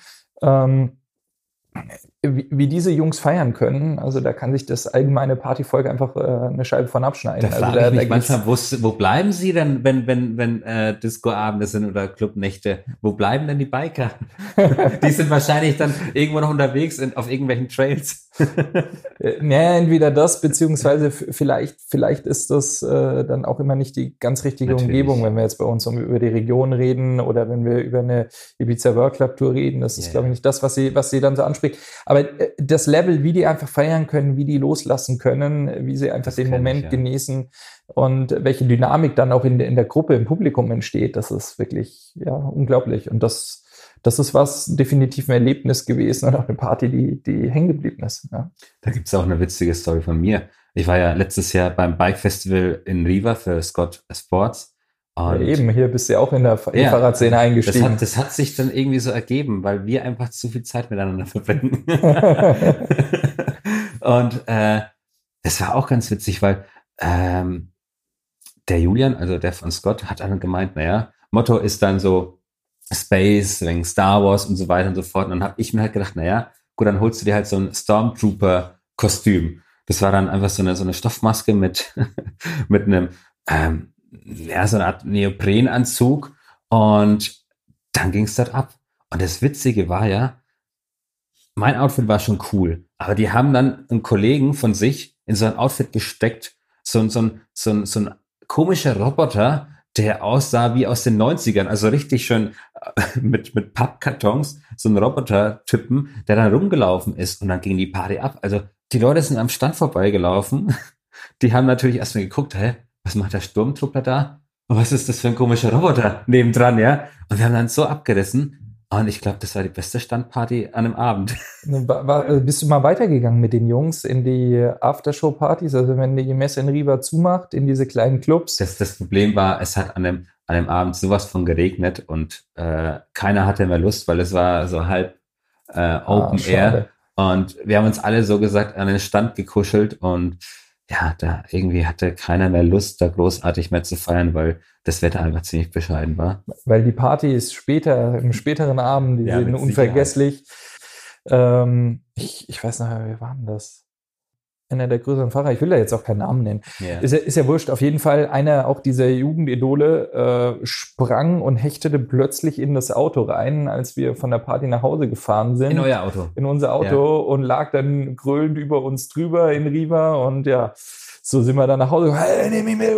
ähm, wie, wie diese Jungs feiern können, also da kann sich das allgemeine Partyvolk einfach äh, eine Scheibe von abschneiden. Da also da, ich mich manchmal, wo, wo bleiben sie denn, wenn, wenn, wenn äh, Discoabende sind oder Clubnächte? Wo bleiben denn die Biker? die sind wahrscheinlich dann irgendwo noch unterwegs in, auf irgendwelchen Trails. Äh, ja, entweder das, beziehungsweise vielleicht, vielleicht ist das äh, dann auch immer nicht die ganz richtige Natürlich. Umgebung, wenn wir jetzt bei uns um, über die Region reden oder wenn wir über eine Ibiza World Club Tour reden. Das ist, yeah. glaube ich, nicht das, was sie, was sie dann so anspricht. Aber äh, das Level, wie die einfach feiern können, wie die loslassen können, wie sie einfach das den Moment ich, ja. genießen und welche Dynamik dann auch in, in der Gruppe, im Publikum entsteht, das ist wirklich ja unglaublich. Und das das ist was definitiv ein Erlebnis gewesen und auch eine Party, die, die hängen geblieben ist. Ja. Da gibt es auch eine witzige Story von mir. Ich war ja letztes Jahr beim Bike Festival in Riva für Scott Sports. Und ja, eben, hier bist du ja auch in der ja, Fahrradszene eingestiegen. Das hat, das hat sich dann irgendwie so ergeben, weil wir einfach zu viel Zeit miteinander verbringen. und äh, es war auch ganz witzig, weil ähm, der Julian, also der von Scott, hat dann gemeint, naja, Motto ist dann so, Space, wegen Star Wars und so weiter und so fort. Und dann habe ich mir halt gedacht, naja, gut, dann holst du dir halt so ein Stormtrooper-Kostüm. Das war dann einfach so eine, so eine Stoffmaske mit, mit einem, ähm, ja, so eine Art Neoprenanzug. Und dann ging es dort ab. Und das Witzige war ja, mein Outfit war schon cool, aber die haben dann einen Kollegen von sich in so ein Outfit gesteckt, so, so, so, so ein komischer Roboter, der aussah wie aus den 90ern, also richtig schön äh, mit, mit Pappkartons, so ein Roboter-Typen, der dann rumgelaufen ist und dann ging die Party ab. Also die Leute sind am Stand vorbeigelaufen, die haben natürlich erstmal geguckt, hä, was macht der Sturmtruppler da? Und was ist das für ein komischer Roboter nebendran, ja? Und wir haben dann so abgerissen, und ich glaube, das war die beste Standparty an einem Abend. War, war, äh, bist du mal weitergegangen mit den Jungs in die Aftershow-Partys? Also wenn die Messe in Riva zumacht, in diese kleinen Clubs? Das, das Problem war, es hat an dem, an dem Abend sowas von geregnet und äh, keiner hatte mehr Lust, weil es war so halb äh, ah, Open ah, Air. Und wir haben uns alle so gesagt an den Stand gekuschelt und ja, da irgendwie hatte keiner mehr Lust, da großartig mehr zu feiern, weil das Wetter einfach ziemlich bescheiden war. Weil die Party ist später, im späteren Abend, die ja, sind unvergesslich. Ähm, ich, ich weiß noch, wie war denn das? Einer der größeren Fahrer, ich will da jetzt auch keinen Namen nennen. Yeah. Ist, ja, ist ja wurscht. Auf jeden Fall, einer auch dieser Jugendidole äh, sprang und hechtete plötzlich in das Auto rein, als wir von der Party nach Hause gefahren sind. In euer Auto. In unser Auto ja. und lag dann grölend über uns drüber in Riva und ja, so sind wir dann nach Hause. Hey, nehm mich mit.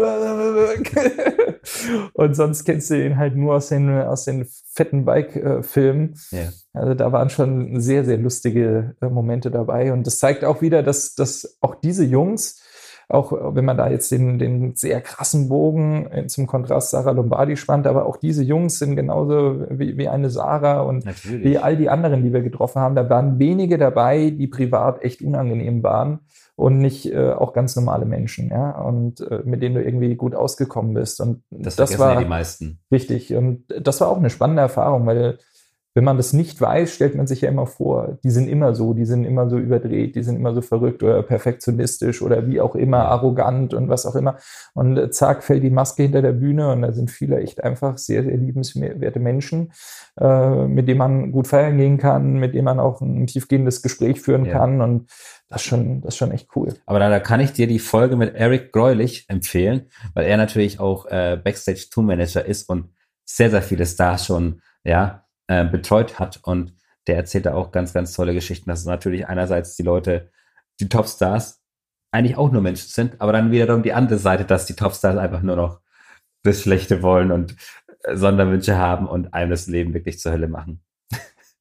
und sonst kennst du ihn halt nur aus den, aus den fetten Bike-Filmen. Yeah. Also da waren schon sehr, sehr lustige äh, Momente dabei. Und das zeigt auch wieder, dass, dass auch diese Jungs, auch wenn man da jetzt den, den sehr krassen Bogen äh, zum Kontrast Sarah Lombardi spannt, aber auch diese Jungs sind genauso wie, wie eine Sarah und Natürlich. wie all die anderen, die wir getroffen haben. Da waren wenige dabei, die privat echt unangenehm waren und nicht äh, auch ganz normale Menschen, ja, und äh, mit denen du irgendwie gut ausgekommen bist. Und das, das war ja die meisten. Richtig. Und das war auch eine spannende Erfahrung, weil wenn man das nicht weiß, stellt man sich ja immer vor, die sind immer so, die sind immer so überdreht, die sind immer so verrückt oder perfektionistisch oder wie auch immer, arrogant und was auch immer. Und äh, zack, fällt die Maske hinter der Bühne und da sind viele echt einfach sehr, sehr liebenswerte Menschen, äh, mit denen man gut feiern gehen kann, mit denen man auch ein tiefgehendes Gespräch führen ja. kann und das ist schon, das ist schon echt cool. Aber da, da kann ich dir die Folge mit Eric Greulich empfehlen, weil er natürlich auch äh, Backstage Tour Manager ist und sehr, sehr viele Stars schon, ja, äh, betreut hat und der erzählt da auch ganz, ganz tolle Geschichten, dass natürlich einerseits die Leute, die Topstars, eigentlich auch nur Menschen sind, aber dann wiederum die andere Seite, dass die Topstars einfach nur noch das Schlechte wollen und äh, Sonderwünsche haben und einem das Leben wirklich zur Hölle machen.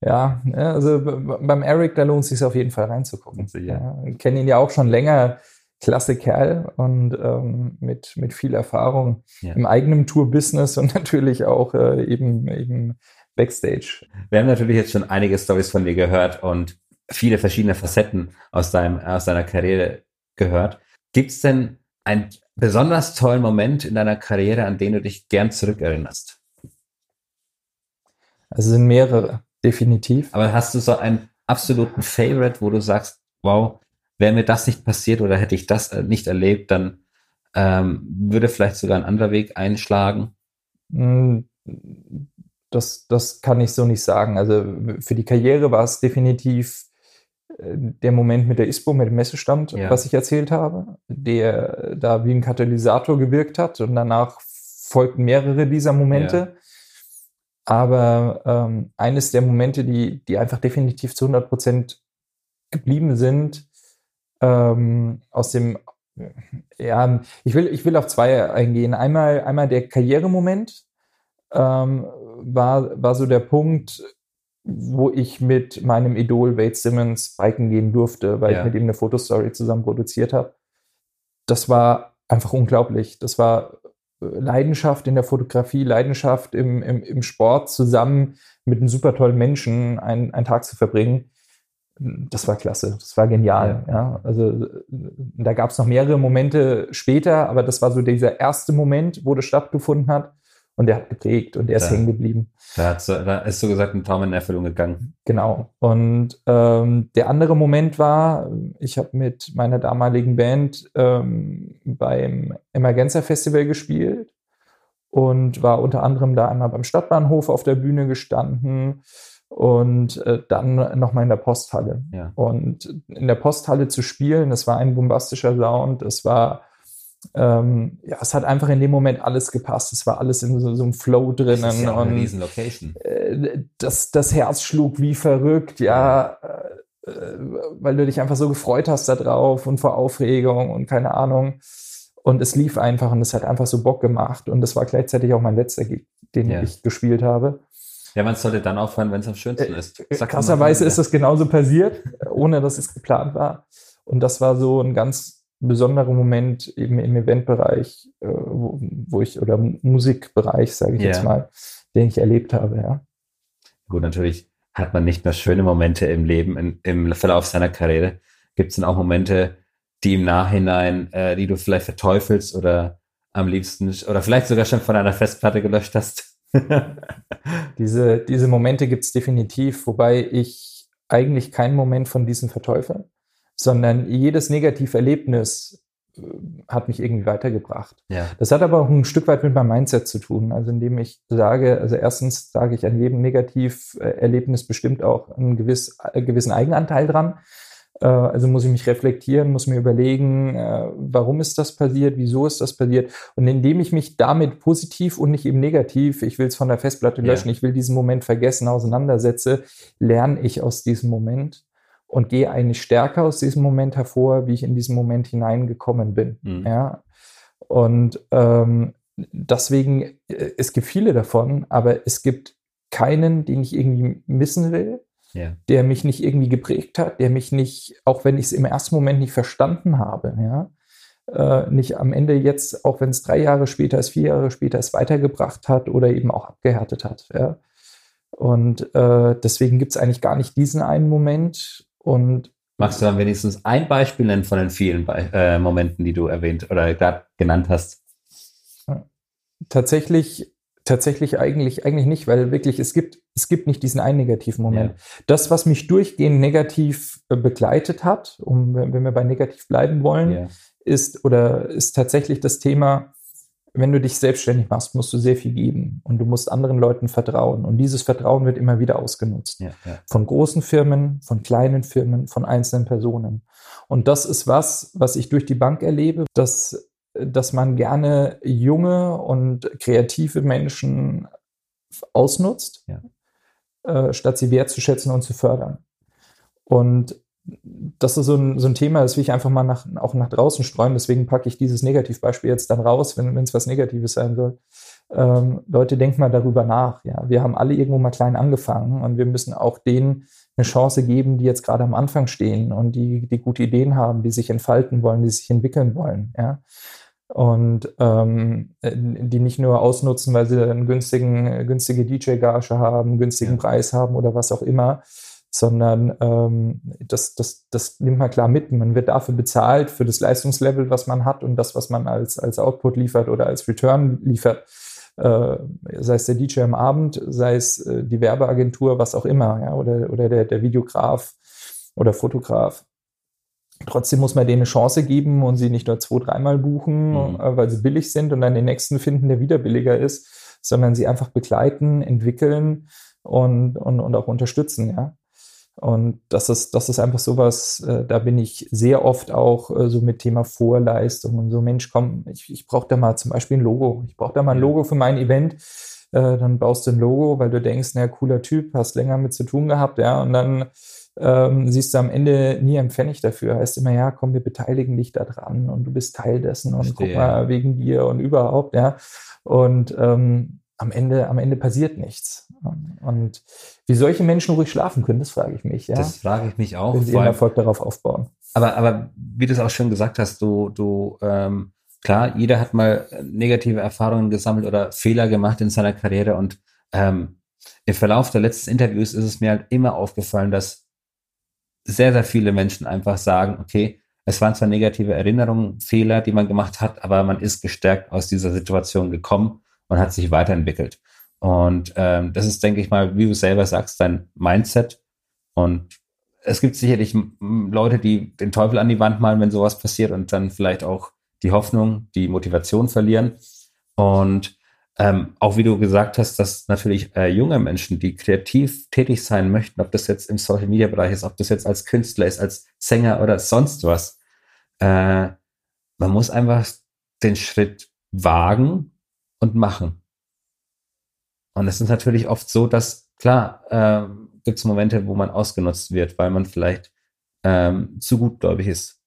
Ja, also beim Eric, da lohnt es sich auf jeden Fall reinzugucken. Ja. Ich kenne ihn ja auch schon länger, klasse Kerl und ähm, mit, mit viel Erfahrung ja. im eigenen Tour-Business und natürlich auch äh, eben, eben Backstage. Wir haben natürlich jetzt schon einige Stories von dir gehört und viele verschiedene Facetten aus, deinem, aus deiner Karriere gehört. Gibt es denn einen besonders tollen Moment in deiner Karriere, an den du dich gern zurückerinnerst? Also sind mehrere, definitiv. Aber hast du so einen absoluten Favorite, wo du sagst, wow, wäre mir das nicht passiert oder hätte ich das äh, nicht erlebt, dann ähm, würde vielleicht sogar ein anderer Weg einschlagen? Das, das kann ich so nicht sagen. Also für die Karriere war es definitiv äh, der Moment mit der ISPO, mit dem Messestand, ja. was ich erzählt habe, der da wie ein Katalysator gewirkt hat und danach folgten mehrere dieser Momente. Ja. Aber ähm, eines der Momente, die, die einfach definitiv zu 100 Prozent geblieben sind, ähm, aus dem, ja, ich will, ich will auf zwei eingehen. Einmal, einmal der Karrieremoment ähm, war, war so der Punkt, wo ich mit meinem Idol Wade Simmons biken gehen durfte, weil ja. ich mit ihm eine Fotostory zusammen produziert habe. Das war einfach unglaublich. Das war Leidenschaft in der Fotografie, Leidenschaft im, im, im Sport zusammen mit einem super tollen Menschen einen, einen Tag zu verbringen. Das war klasse, das war genial. Ja. ja. Also da gab es noch mehrere Momente später, aber das war so dieser erste Moment, wo das stattgefunden hat. Und der hat geprägt und da, ist hängen geblieben. Da, da, ist so gesagt ein Traum in Erfüllung gegangen. Genau. Und ähm, der andere Moment war, ich habe mit meiner damaligen Band ähm, beim Emergenza Festival gespielt und war unter anderem da einmal beim Stadtbahnhof auf der Bühne gestanden und äh, dann nochmal in der Posthalle. Ja. Und in der Posthalle zu spielen, das war ein bombastischer Sound, es war ähm, ja, es hat einfach in dem Moment alles gepasst. Es war alles in so, so einem Flow drinnen. Das ist ja und, eine riesen Location. Äh, das, das Herz schlug wie verrückt, ja, äh, weil du dich einfach so gefreut hast da drauf und vor Aufregung und keine Ahnung. Und es lief einfach und es hat einfach so Bock gemacht. Und das war gleichzeitig auch mein letzter Gig, den ja. ich gespielt habe. Ja, man sollte dann aufhören, wenn es am schönsten äh, ist. Sag Krasserweise ist das genauso passiert, ohne dass es geplant war. Und das war so ein ganz besonderer Moment eben im Eventbereich, äh, wo, wo, ich, oder Musikbereich, sage ich yeah. jetzt mal, den ich erlebt habe, ja. Gut, natürlich hat man nicht nur schöne Momente im Leben, in, im Verlauf seiner Karriere. Gibt es denn auch Momente, die im Nachhinein, äh, die du vielleicht verteufelst oder am liebsten oder vielleicht sogar schon von einer Festplatte gelöscht hast? diese, diese Momente gibt es definitiv, wobei ich eigentlich keinen Moment von diesen verteufel sondern jedes Negativerlebnis äh, hat mich irgendwie weitergebracht. Ja. Das hat aber auch ein Stück weit mit meinem Mindset zu tun. Also indem ich sage, also erstens sage ich an jedem Negativerlebnis bestimmt auch einen gewiss, äh, gewissen Eigenanteil dran. Äh, also muss ich mich reflektieren, muss mir überlegen, warum ist das passiert, wieso ist das passiert. Und indem ich mich damit positiv und nicht eben negativ, ich will es von der Festplatte löschen, ja. ich will diesen Moment vergessen, auseinandersetze, lerne ich aus diesem Moment und gehe eigentlich stärker aus diesem Moment hervor, wie ich in diesen Moment hineingekommen bin. Mhm. Ja. Und ähm, deswegen, äh, es gibt viele davon, aber es gibt keinen, den ich irgendwie missen will, ja. der mich nicht irgendwie geprägt hat, der mich nicht, auch wenn ich es im ersten Moment nicht verstanden habe, ja, äh, nicht am Ende jetzt, auch wenn es drei Jahre später ist, vier Jahre später ist, weitergebracht hat oder eben auch abgehärtet hat. Ja. Und äh, deswegen gibt es eigentlich gar nicht diesen einen Moment. Und Magst du dann wenigstens ein Beispiel nennen von den vielen Be äh, Momenten, die du erwähnt oder gerade genannt hast? Tatsächlich, tatsächlich eigentlich, eigentlich nicht, weil wirklich es gibt, es gibt nicht diesen einen negativen Moment. Ja. Das, was mich durchgehend negativ äh, begleitet hat, um, wenn wir bei negativ bleiben wollen, ja. ist oder ist tatsächlich das Thema, wenn du dich selbstständig machst, musst du sehr viel geben und du musst anderen Leuten vertrauen. Und dieses Vertrauen wird immer wieder ausgenutzt. Ja, ja. Von großen Firmen, von kleinen Firmen, von einzelnen Personen. Und das ist was, was ich durch die Bank erlebe, dass, dass man gerne junge und kreative Menschen ausnutzt, ja. äh, statt sie wertzuschätzen und zu fördern. Und das ist so ein, so ein Thema, das will ich einfach mal nach, auch nach draußen streuen. Deswegen packe ich dieses Negativbeispiel jetzt dann raus, wenn es was Negatives sein soll. Ähm, Leute, denkt mal darüber nach. Ja, wir haben alle irgendwo mal klein angefangen und wir müssen auch denen eine Chance geben, die jetzt gerade am Anfang stehen und die, die gute Ideen haben, die sich entfalten wollen, die sich entwickeln wollen. Ja, und ähm, die nicht nur ausnutzen, weil sie einen günstigen, günstige DJ-Gage haben, günstigen. Preis haben oder was auch immer, sondern ähm, das, das, das nimmt man klar mit. Man wird dafür bezahlt, für das Leistungslevel, was man hat und das, was man als, als Output liefert oder als Return liefert. Äh, sei es der DJ am Abend, sei es äh, die Werbeagentur, was auch immer, ja, oder, oder der, der Videograf oder Fotograf. Trotzdem muss man denen eine Chance geben und sie nicht nur zwei, dreimal buchen, mhm. äh, weil sie billig sind und dann den nächsten finden, der wieder billiger ist, sondern sie einfach begleiten, entwickeln und, und, und auch unterstützen, ja. Und das ist, das ist einfach sowas, äh, da bin ich sehr oft auch äh, so mit Thema Vorleistung und so, Mensch, komm, ich, ich brauche da mal zum Beispiel ein Logo. Ich brauche da mal ein Logo für mein Event. Äh, dann baust du ein Logo, weil du denkst, na, cooler Typ, hast länger mit zu tun gehabt, ja, und dann ähm, siehst du am Ende nie ein Pfennig dafür. Heißt immer, ja, komm, wir beteiligen dich da dran und du bist Teil dessen und Verstehe. guck mal wegen dir und überhaupt, ja. Und ähm, am Ende, am Ende passiert nichts. Und wie solche Menschen ruhig schlafen können, das frage ich mich. Ja? Das frage ich mich auch. Wenn sie ihren Erfolg darauf aufbauen. Aber, aber wie du es auch schon gesagt hast, du, du, ähm, klar, jeder hat mal negative Erfahrungen gesammelt oder Fehler gemacht in seiner Karriere und ähm, im Verlauf der letzten Interviews ist es mir halt immer aufgefallen, dass sehr, sehr viele Menschen einfach sagen, okay, es waren zwar negative Erinnerungen, Fehler, die man gemacht hat, aber man ist gestärkt aus dieser Situation gekommen und hat sich weiterentwickelt. Und ähm, das ist, denke ich mal, wie du selber sagst, dein Mindset. Und es gibt sicherlich Leute, die den Teufel an die Wand malen, wenn sowas passiert und dann vielleicht auch die Hoffnung, die Motivation verlieren. Und ähm, auch wie du gesagt hast, dass natürlich äh, junge Menschen, die kreativ tätig sein möchten, ob das jetzt im Social Media Bereich ist, ob das jetzt als Künstler ist, als Sänger oder sonst was, äh, man muss einfach den Schritt wagen und machen. Und es ist natürlich oft so, dass, klar, äh, gibt es Momente, wo man ausgenutzt wird, weil man vielleicht ähm, zu gutgläubig ist.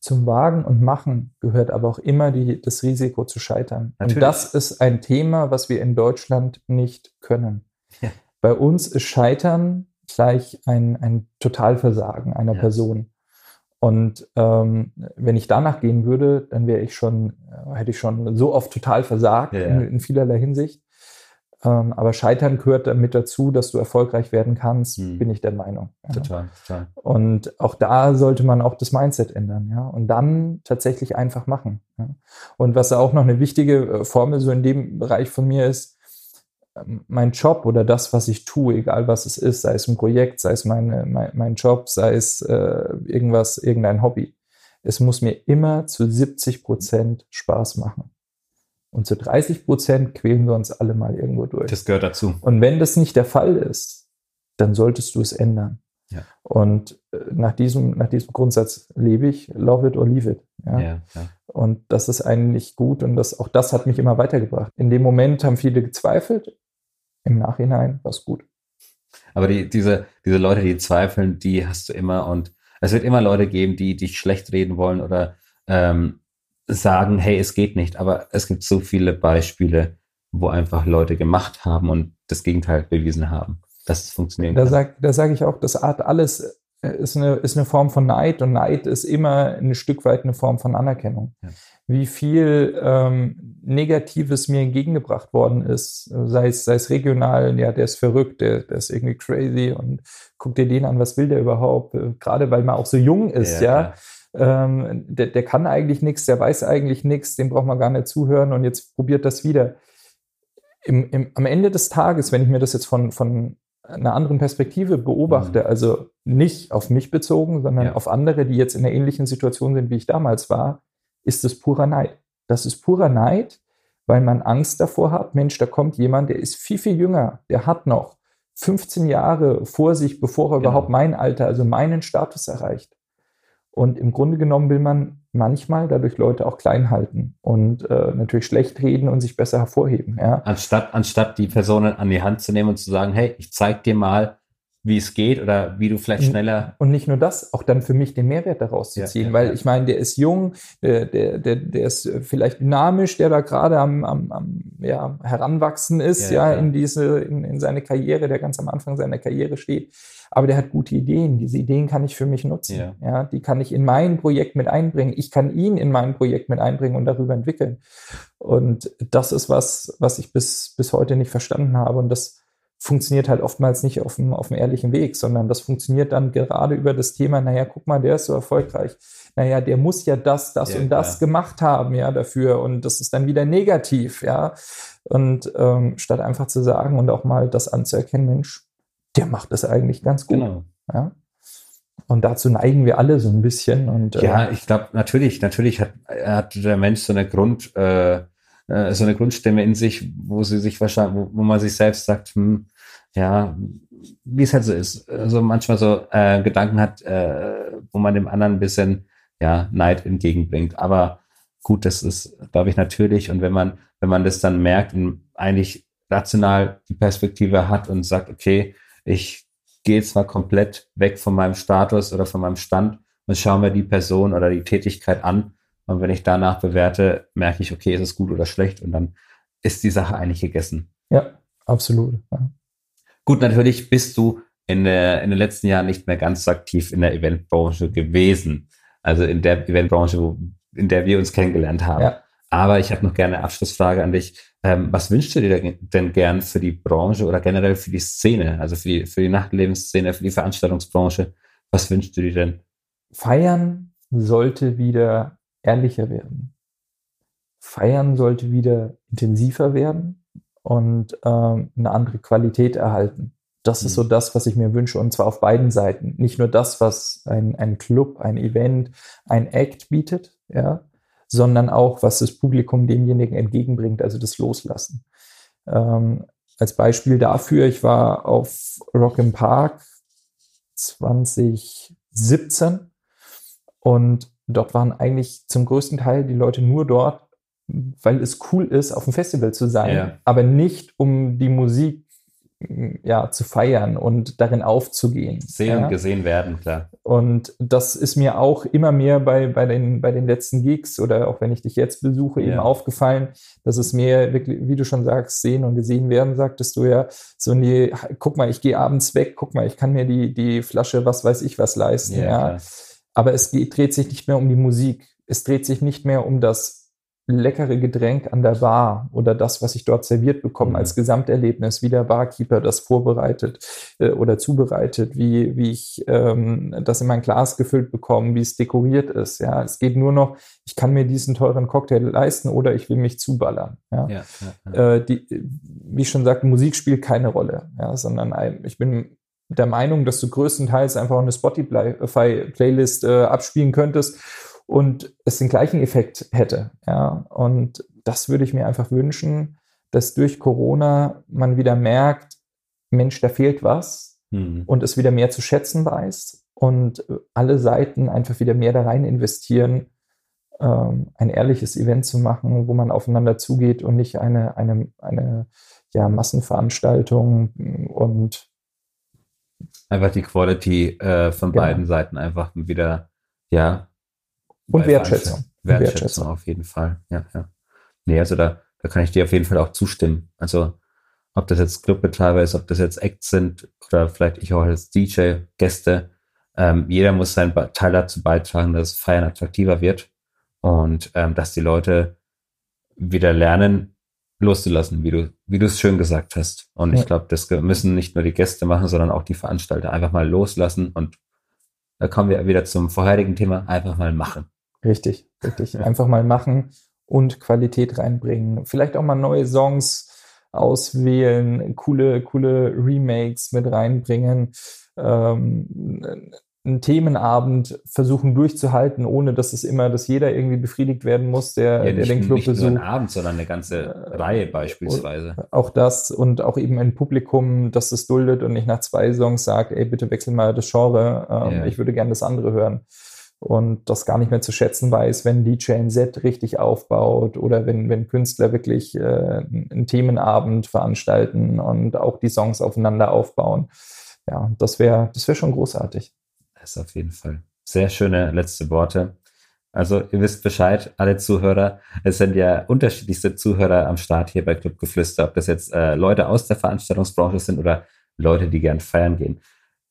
Zum Wagen und Machen gehört aber auch immer die, das Risiko zu scheitern. Natürlich. Und das ist ein Thema, was wir in Deutschland nicht können. Ja. Bei uns ist Scheitern gleich ein, ein Totalversagen einer ja. Person. Und ähm, wenn ich danach gehen würde, dann wäre ich schon, äh, hätte ich schon so oft total versagt ja, in, in, vielerlei Hinsicht. Ähm, aber Scheitern gehört damit dazu, dass du erfolgreich werden kannst, hm. bin ich der Meinung. Ja. Total, total. Und auch da sollte man auch das Mindset ändern, ja. Und dann tatsächlich einfach machen. Ja? Und was auch noch eine wichtige äh, Formel so in dem Bereich von mir ist, ähm, mein Job oder das, was ich tue, egal was es ist, sei es ein Projekt, sei es meine, mein, mein Job, sei es äh, irgendwas, irgendein Hobby, es muss mir immer zu 70 Prozent Spaß machen. Und zu 30 Prozent quälen wir uns alle mal irgendwo durch. Das gehört dazu. Und wenn das nicht der Fall ist, dann solltest du es ändern. Ja. Und äh, nach diesem, nach diesem Grundsatz lebe ich, love it or leave it. Ja? Ja, ja. Und das ist eigentlich gut und das, auch das hat mich immer weitergebracht. In dem Moment haben viele gezweifelt, im Nachhinein war es gut. Aber die, diese, diese Leute, die zweifeln, die hast du immer und es wird immer Leute geben, die dich schlecht reden wollen oder ähm, sagen, hey, es geht nicht. Aber es gibt so viele Beispiele, wo einfach Leute gemacht haben und das Gegenteil bewiesen haben, dass es funktionieren da kann. Sag, da sage ich auch, das Art alles äh, ist eine, ist eine Form von Neid und Neid ist immer ein Stück weit eine Form von Anerkennung. Ja. Wie viel ähm, Negatives mir entgegengebracht worden ist, sei es, sei es regional, ja, der ist verrückt, der, der ist irgendwie crazy und guck dir den an, was will der überhaupt? Äh, gerade weil man auch so jung ist, ja. ja ähm, der, der kann eigentlich nichts, der weiß eigentlich nichts, dem braucht man gar nicht zuhören und jetzt probiert das wieder. Im, im, am Ende des Tages, wenn ich mir das jetzt von, von einer anderen Perspektive beobachte, mhm. also nicht auf mich bezogen, sondern ja. auf andere, die jetzt in einer ähnlichen Situation sind, wie ich damals war, ist es purer Neid. Das ist purer Neid, weil man Angst davor hat, Mensch, da kommt jemand, der ist viel, viel jünger, der hat noch 15 Jahre vor sich, bevor er genau. überhaupt mein Alter, also meinen Status erreicht. Und im Grunde genommen will man manchmal dadurch Leute auch klein halten und äh, natürlich schlecht reden und sich besser hervorheben. Ja. Anstatt, anstatt die Personen an die Hand zu nehmen und zu sagen, hey, ich zeig dir mal, wie es geht oder wie du vielleicht schneller. Und nicht nur das, auch dann für mich den Mehrwert daraus zu ziehen, ja, ja, weil ja. ich meine, der ist jung, der, der, der, der ist vielleicht dynamisch, der da gerade am, am, am ja, Heranwachsen ist, ja, in diese, in, in seine Karriere, der ganz am Anfang seiner Karriere steht. Aber der hat gute Ideen. Diese Ideen kann ich für mich nutzen. Ja. ja, die kann ich in mein Projekt mit einbringen. Ich kann ihn in mein Projekt mit einbringen und darüber entwickeln. Und das ist was, was ich bis, bis heute nicht verstanden habe. Und das, funktioniert halt oftmals nicht auf dem, auf dem ehrlichen Weg, sondern das funktioniert dann gerade über das Thema, naja, guck mal, der ist so erfolgreich. Naja, der muss ja das, das ja, und das ja. gemacht haben, ja, dafür. Und das ist dann wieder negativ, ja. Und ähm, statt einfach zu sagen und auch mal das anzuerkennen, Mensch, der macht das eigentlich ganz gut. Genau. Ja. Und dazu neigen wir alle so ein bisschen. Und, äh, ja, ich glaube, natürlich, natürlich hat, hat der Mensch so eine Grund, äh, äh, so eine Grundstimme in sich, wo sie sich wahrscheinlich, wo, wo man sich selbst sagt, hm, ja, wie es halt so ist, also manchmal so äh, Gedanken hat, äh, wo man dem anderen ein bisschen ja Neid entgegenbringt. Aber gut, das ist, glaube ich, natürlich. Und wenn man, wenn man das dann merkt und eigentlich rational die Perspektive hat und sagt, okay, ich gehe jetzt mal komplett weg von meinem Status oder von meinem Stand und schaue mir die Person oder die Tätigkeit an und wenn ich danach bewerte, merke ich, okay, ist es gut oder schlecht und dann ist die Sache eigentlich gegessen. Ja, absolut. Ja. Gut, natürlich bist du in, der, in den letzten Jahren nicht mehr ganz so aktiv in der Eventbranche gewesen. Also in der Eventbranche, wo, in der wir uns kennengelernt haben. Ja. Aber ich habe noch gerne eine Abschlussfrage an dich. Ähm, was wünschst du dir denn gern für die Branche oder generell für die Szene, also für die, für die Nachtlebensszene, für die Veranstaltungsbranche? Was wünschst du dir denn? Feiern sollte wieder ehrlicher werden. Feiern sollte wieder intensiver werden und ähm, eine andere Qualität erhalten. Das mhm. ist so mhm. das, was ich mir wünsche, und zwar auf beiden Seiten. Nicht nur das, was ein, ein Club, ein Event, ein Act bietet, ja, sondern auch, was das Publikum demjenigen entgegenbringt, also das Loslassen. Ähm, als Beispiel dafür, ich war auf Rock im Park 2017 und dort waren eigentlich zum größten Teil die Leute nur dort, weil es cool ist, auf dem Festival zu sein, ja. aber nicht um die Musik ja, zu feiern und darin aufzugehen. Sehen ja. und gesehen werden, klar. Und das ist mir auch immer mehr bei, bei, den, bei den letzten Gigs oder auch wenn ich dich jetzt besuche, ja. eben aufgefallen, dass es mir wirklich, wie du schon sagst, sehen und gesehen werden, sagtest du ja, so nee, guck mal, ich gehe abends weg, guck mal, ich kann mir die, die Flasche, was weiß ich was leisten, ja. ja. Aber es geht, dreht sich nicht mehr um die Musik. Es dreht sich nicht mehr um das leckere Getränk an der Bar oder das, was ich dort serviert bekomme mhm. als Gesamterlebnis, wie der Barkeeper das vorbereitet äh, oder zubereitet, wie, wie ich ähm, das in mein Glas gefüllt bekomme, wie es dekoriert ist. Ja, es geht nur noch, ich kann mir diesen teuren Cocktail leisten oder ich will mich zuballern. Ja, ja, ja, ja. Äh, die, wie ich schon sagte, Musik spielt keine Rolle, ja, sondern ein, ich bin der Meinung, dass du größtenteils einfach eine Spotify-Playlist äh, abspielen könntest und es den gleichen Effekt hätte. Ja, und das würde ich mir einfach wünschen, dass durch Corona man wieder merkt, Mensch, da fehlt was mhm. und es wieder mehr zu schätzen weiß und alle Seiten einfach wieder mehr da rein investieren, ähm, ein ehrliches Event zu machen, wo man aufeinander zugeht und nicht eine, eine, eine ja, Massenveranstaltung und einfach die Quality äh, von genau. beiden Seiten einfach wieder, ja. Und Wertschätzung. Wertschätzung. Wertschätzung auf jeden Fall, ja, ja. Nee, also da, da kann ich dir auf jeden Fall auch zustimmen. Also, ob das jetzt Clubbetreiber ist, ob das jetzt Acts sind oder vielleicht ich auch als DJ, Gäste, ähm, jeder muss seinen Teil dazu beitragen, dass Feiern attraktiver wird und ähm, dass die Leute wieder lernen, loszulassen, wie du, wie du es schön gesagt hast. Und ja. ich glaube, das müssen nicht nur die Gäste machen, sondern auch die Veranstalter einfach mal loslassen. Und da kommen wir wieder zum vorherigen Thema, einfach mal machen. Richtig, richtig. Ja. Einfach mal machen und Qualität reinbringen. Vielleicht auch mal neue Songs auswählen, coole, coole Remakes mit reinbringen. Ähm, einen Themenabend versuchen durchzuhalten, ohne dass es immer, dass jeder irgendwie befriedigt werden muss, der, ja, der den Club nicht besucht. Nicht nur einen Abend, sondern eine ganze äh, Reihe beispielsweise. Auch das und auch eben ein Publikum, das es duldet und nicht nach zwei Songs sagt, ey, bitte wechsel mal das Genre, ähm, ja. ich würde gerne das andere hören. Und das gar nicht mehr zu schätzen weiß, wenn DJ ein Set richtig aufbaut oder wenn, wenn Künstler wirklich äh, einen Themenabend veranstalten und auch die Songs aufeinander aufbauen ja, das wäre das wäre schon großartig. Das ist auf jeden Fall. Sehr schöne letzte Worte. Also ihr wisst Bescheid, alle Zuhörer. Es sind ja unterschiedlichste Zuhörer am Start hier bei Clubgeflüster, ob das jetzt äh, Leute aus der Veranstaltungsbranche sind oder Leute, die gern feiern gehen.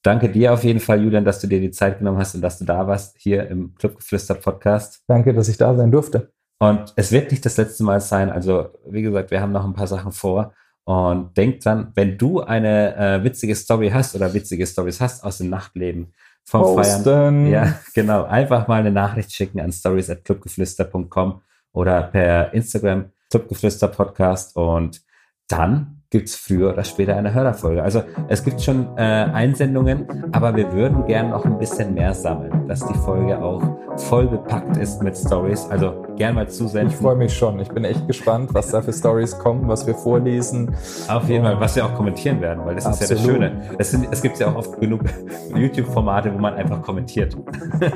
Danke dir auf jeden Fall, Julian, dass du dir die Zeit genommen hast und dass du da warst hier im Clubgeflüster Podcast. Danke, dass ich da sein durfte. Und es wird nicht das letzte Mal sein. Also, wie gesagt, wir haben noch ein paar Sachen vor. Und denk dran, wenn du eine äh, witzige Story hast oder witzige Stories hast aus dem Nachtleben, vom Posten. Feiern. Ja, genau. Einfach mal eine Nachricht schicken an stories.clubgeflüster.com oder per Instagram Clubgeflüster Podcast und dann gibt es früher oder später eine Hörerfolge. Also es gibt schon äh, Einsendungen, aber wir würden gern noch ein bisschen mehr sammeln, dass die Folge auch voll bepackt ist mit Stories. Also gern mal zusenden. Ich freue mich schon. Ich bin echt gespannt, was da für Stories kommen, was wir vorlesen. Auf jeden Fall, was wir auch kommentieren werden, weil das Absolut. ist ja das Schöne. Es, sind, es gibt ja auch oft genug YouTube-Formate, wo man einfach kommentiert.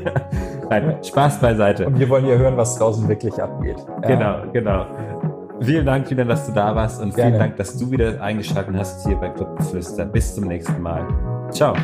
Nein, Spaß beiseite. Und wir wollen ja hören, was draußen wirklich abgeht. Ja. Genau, genau. Vielen Dank, Julian, dass du da warst und Gerne. vielen Dank, dass du wieder eingeschaltet hast hier bei Clubgeflüster. Bis zum nächsten Mal. Ciao.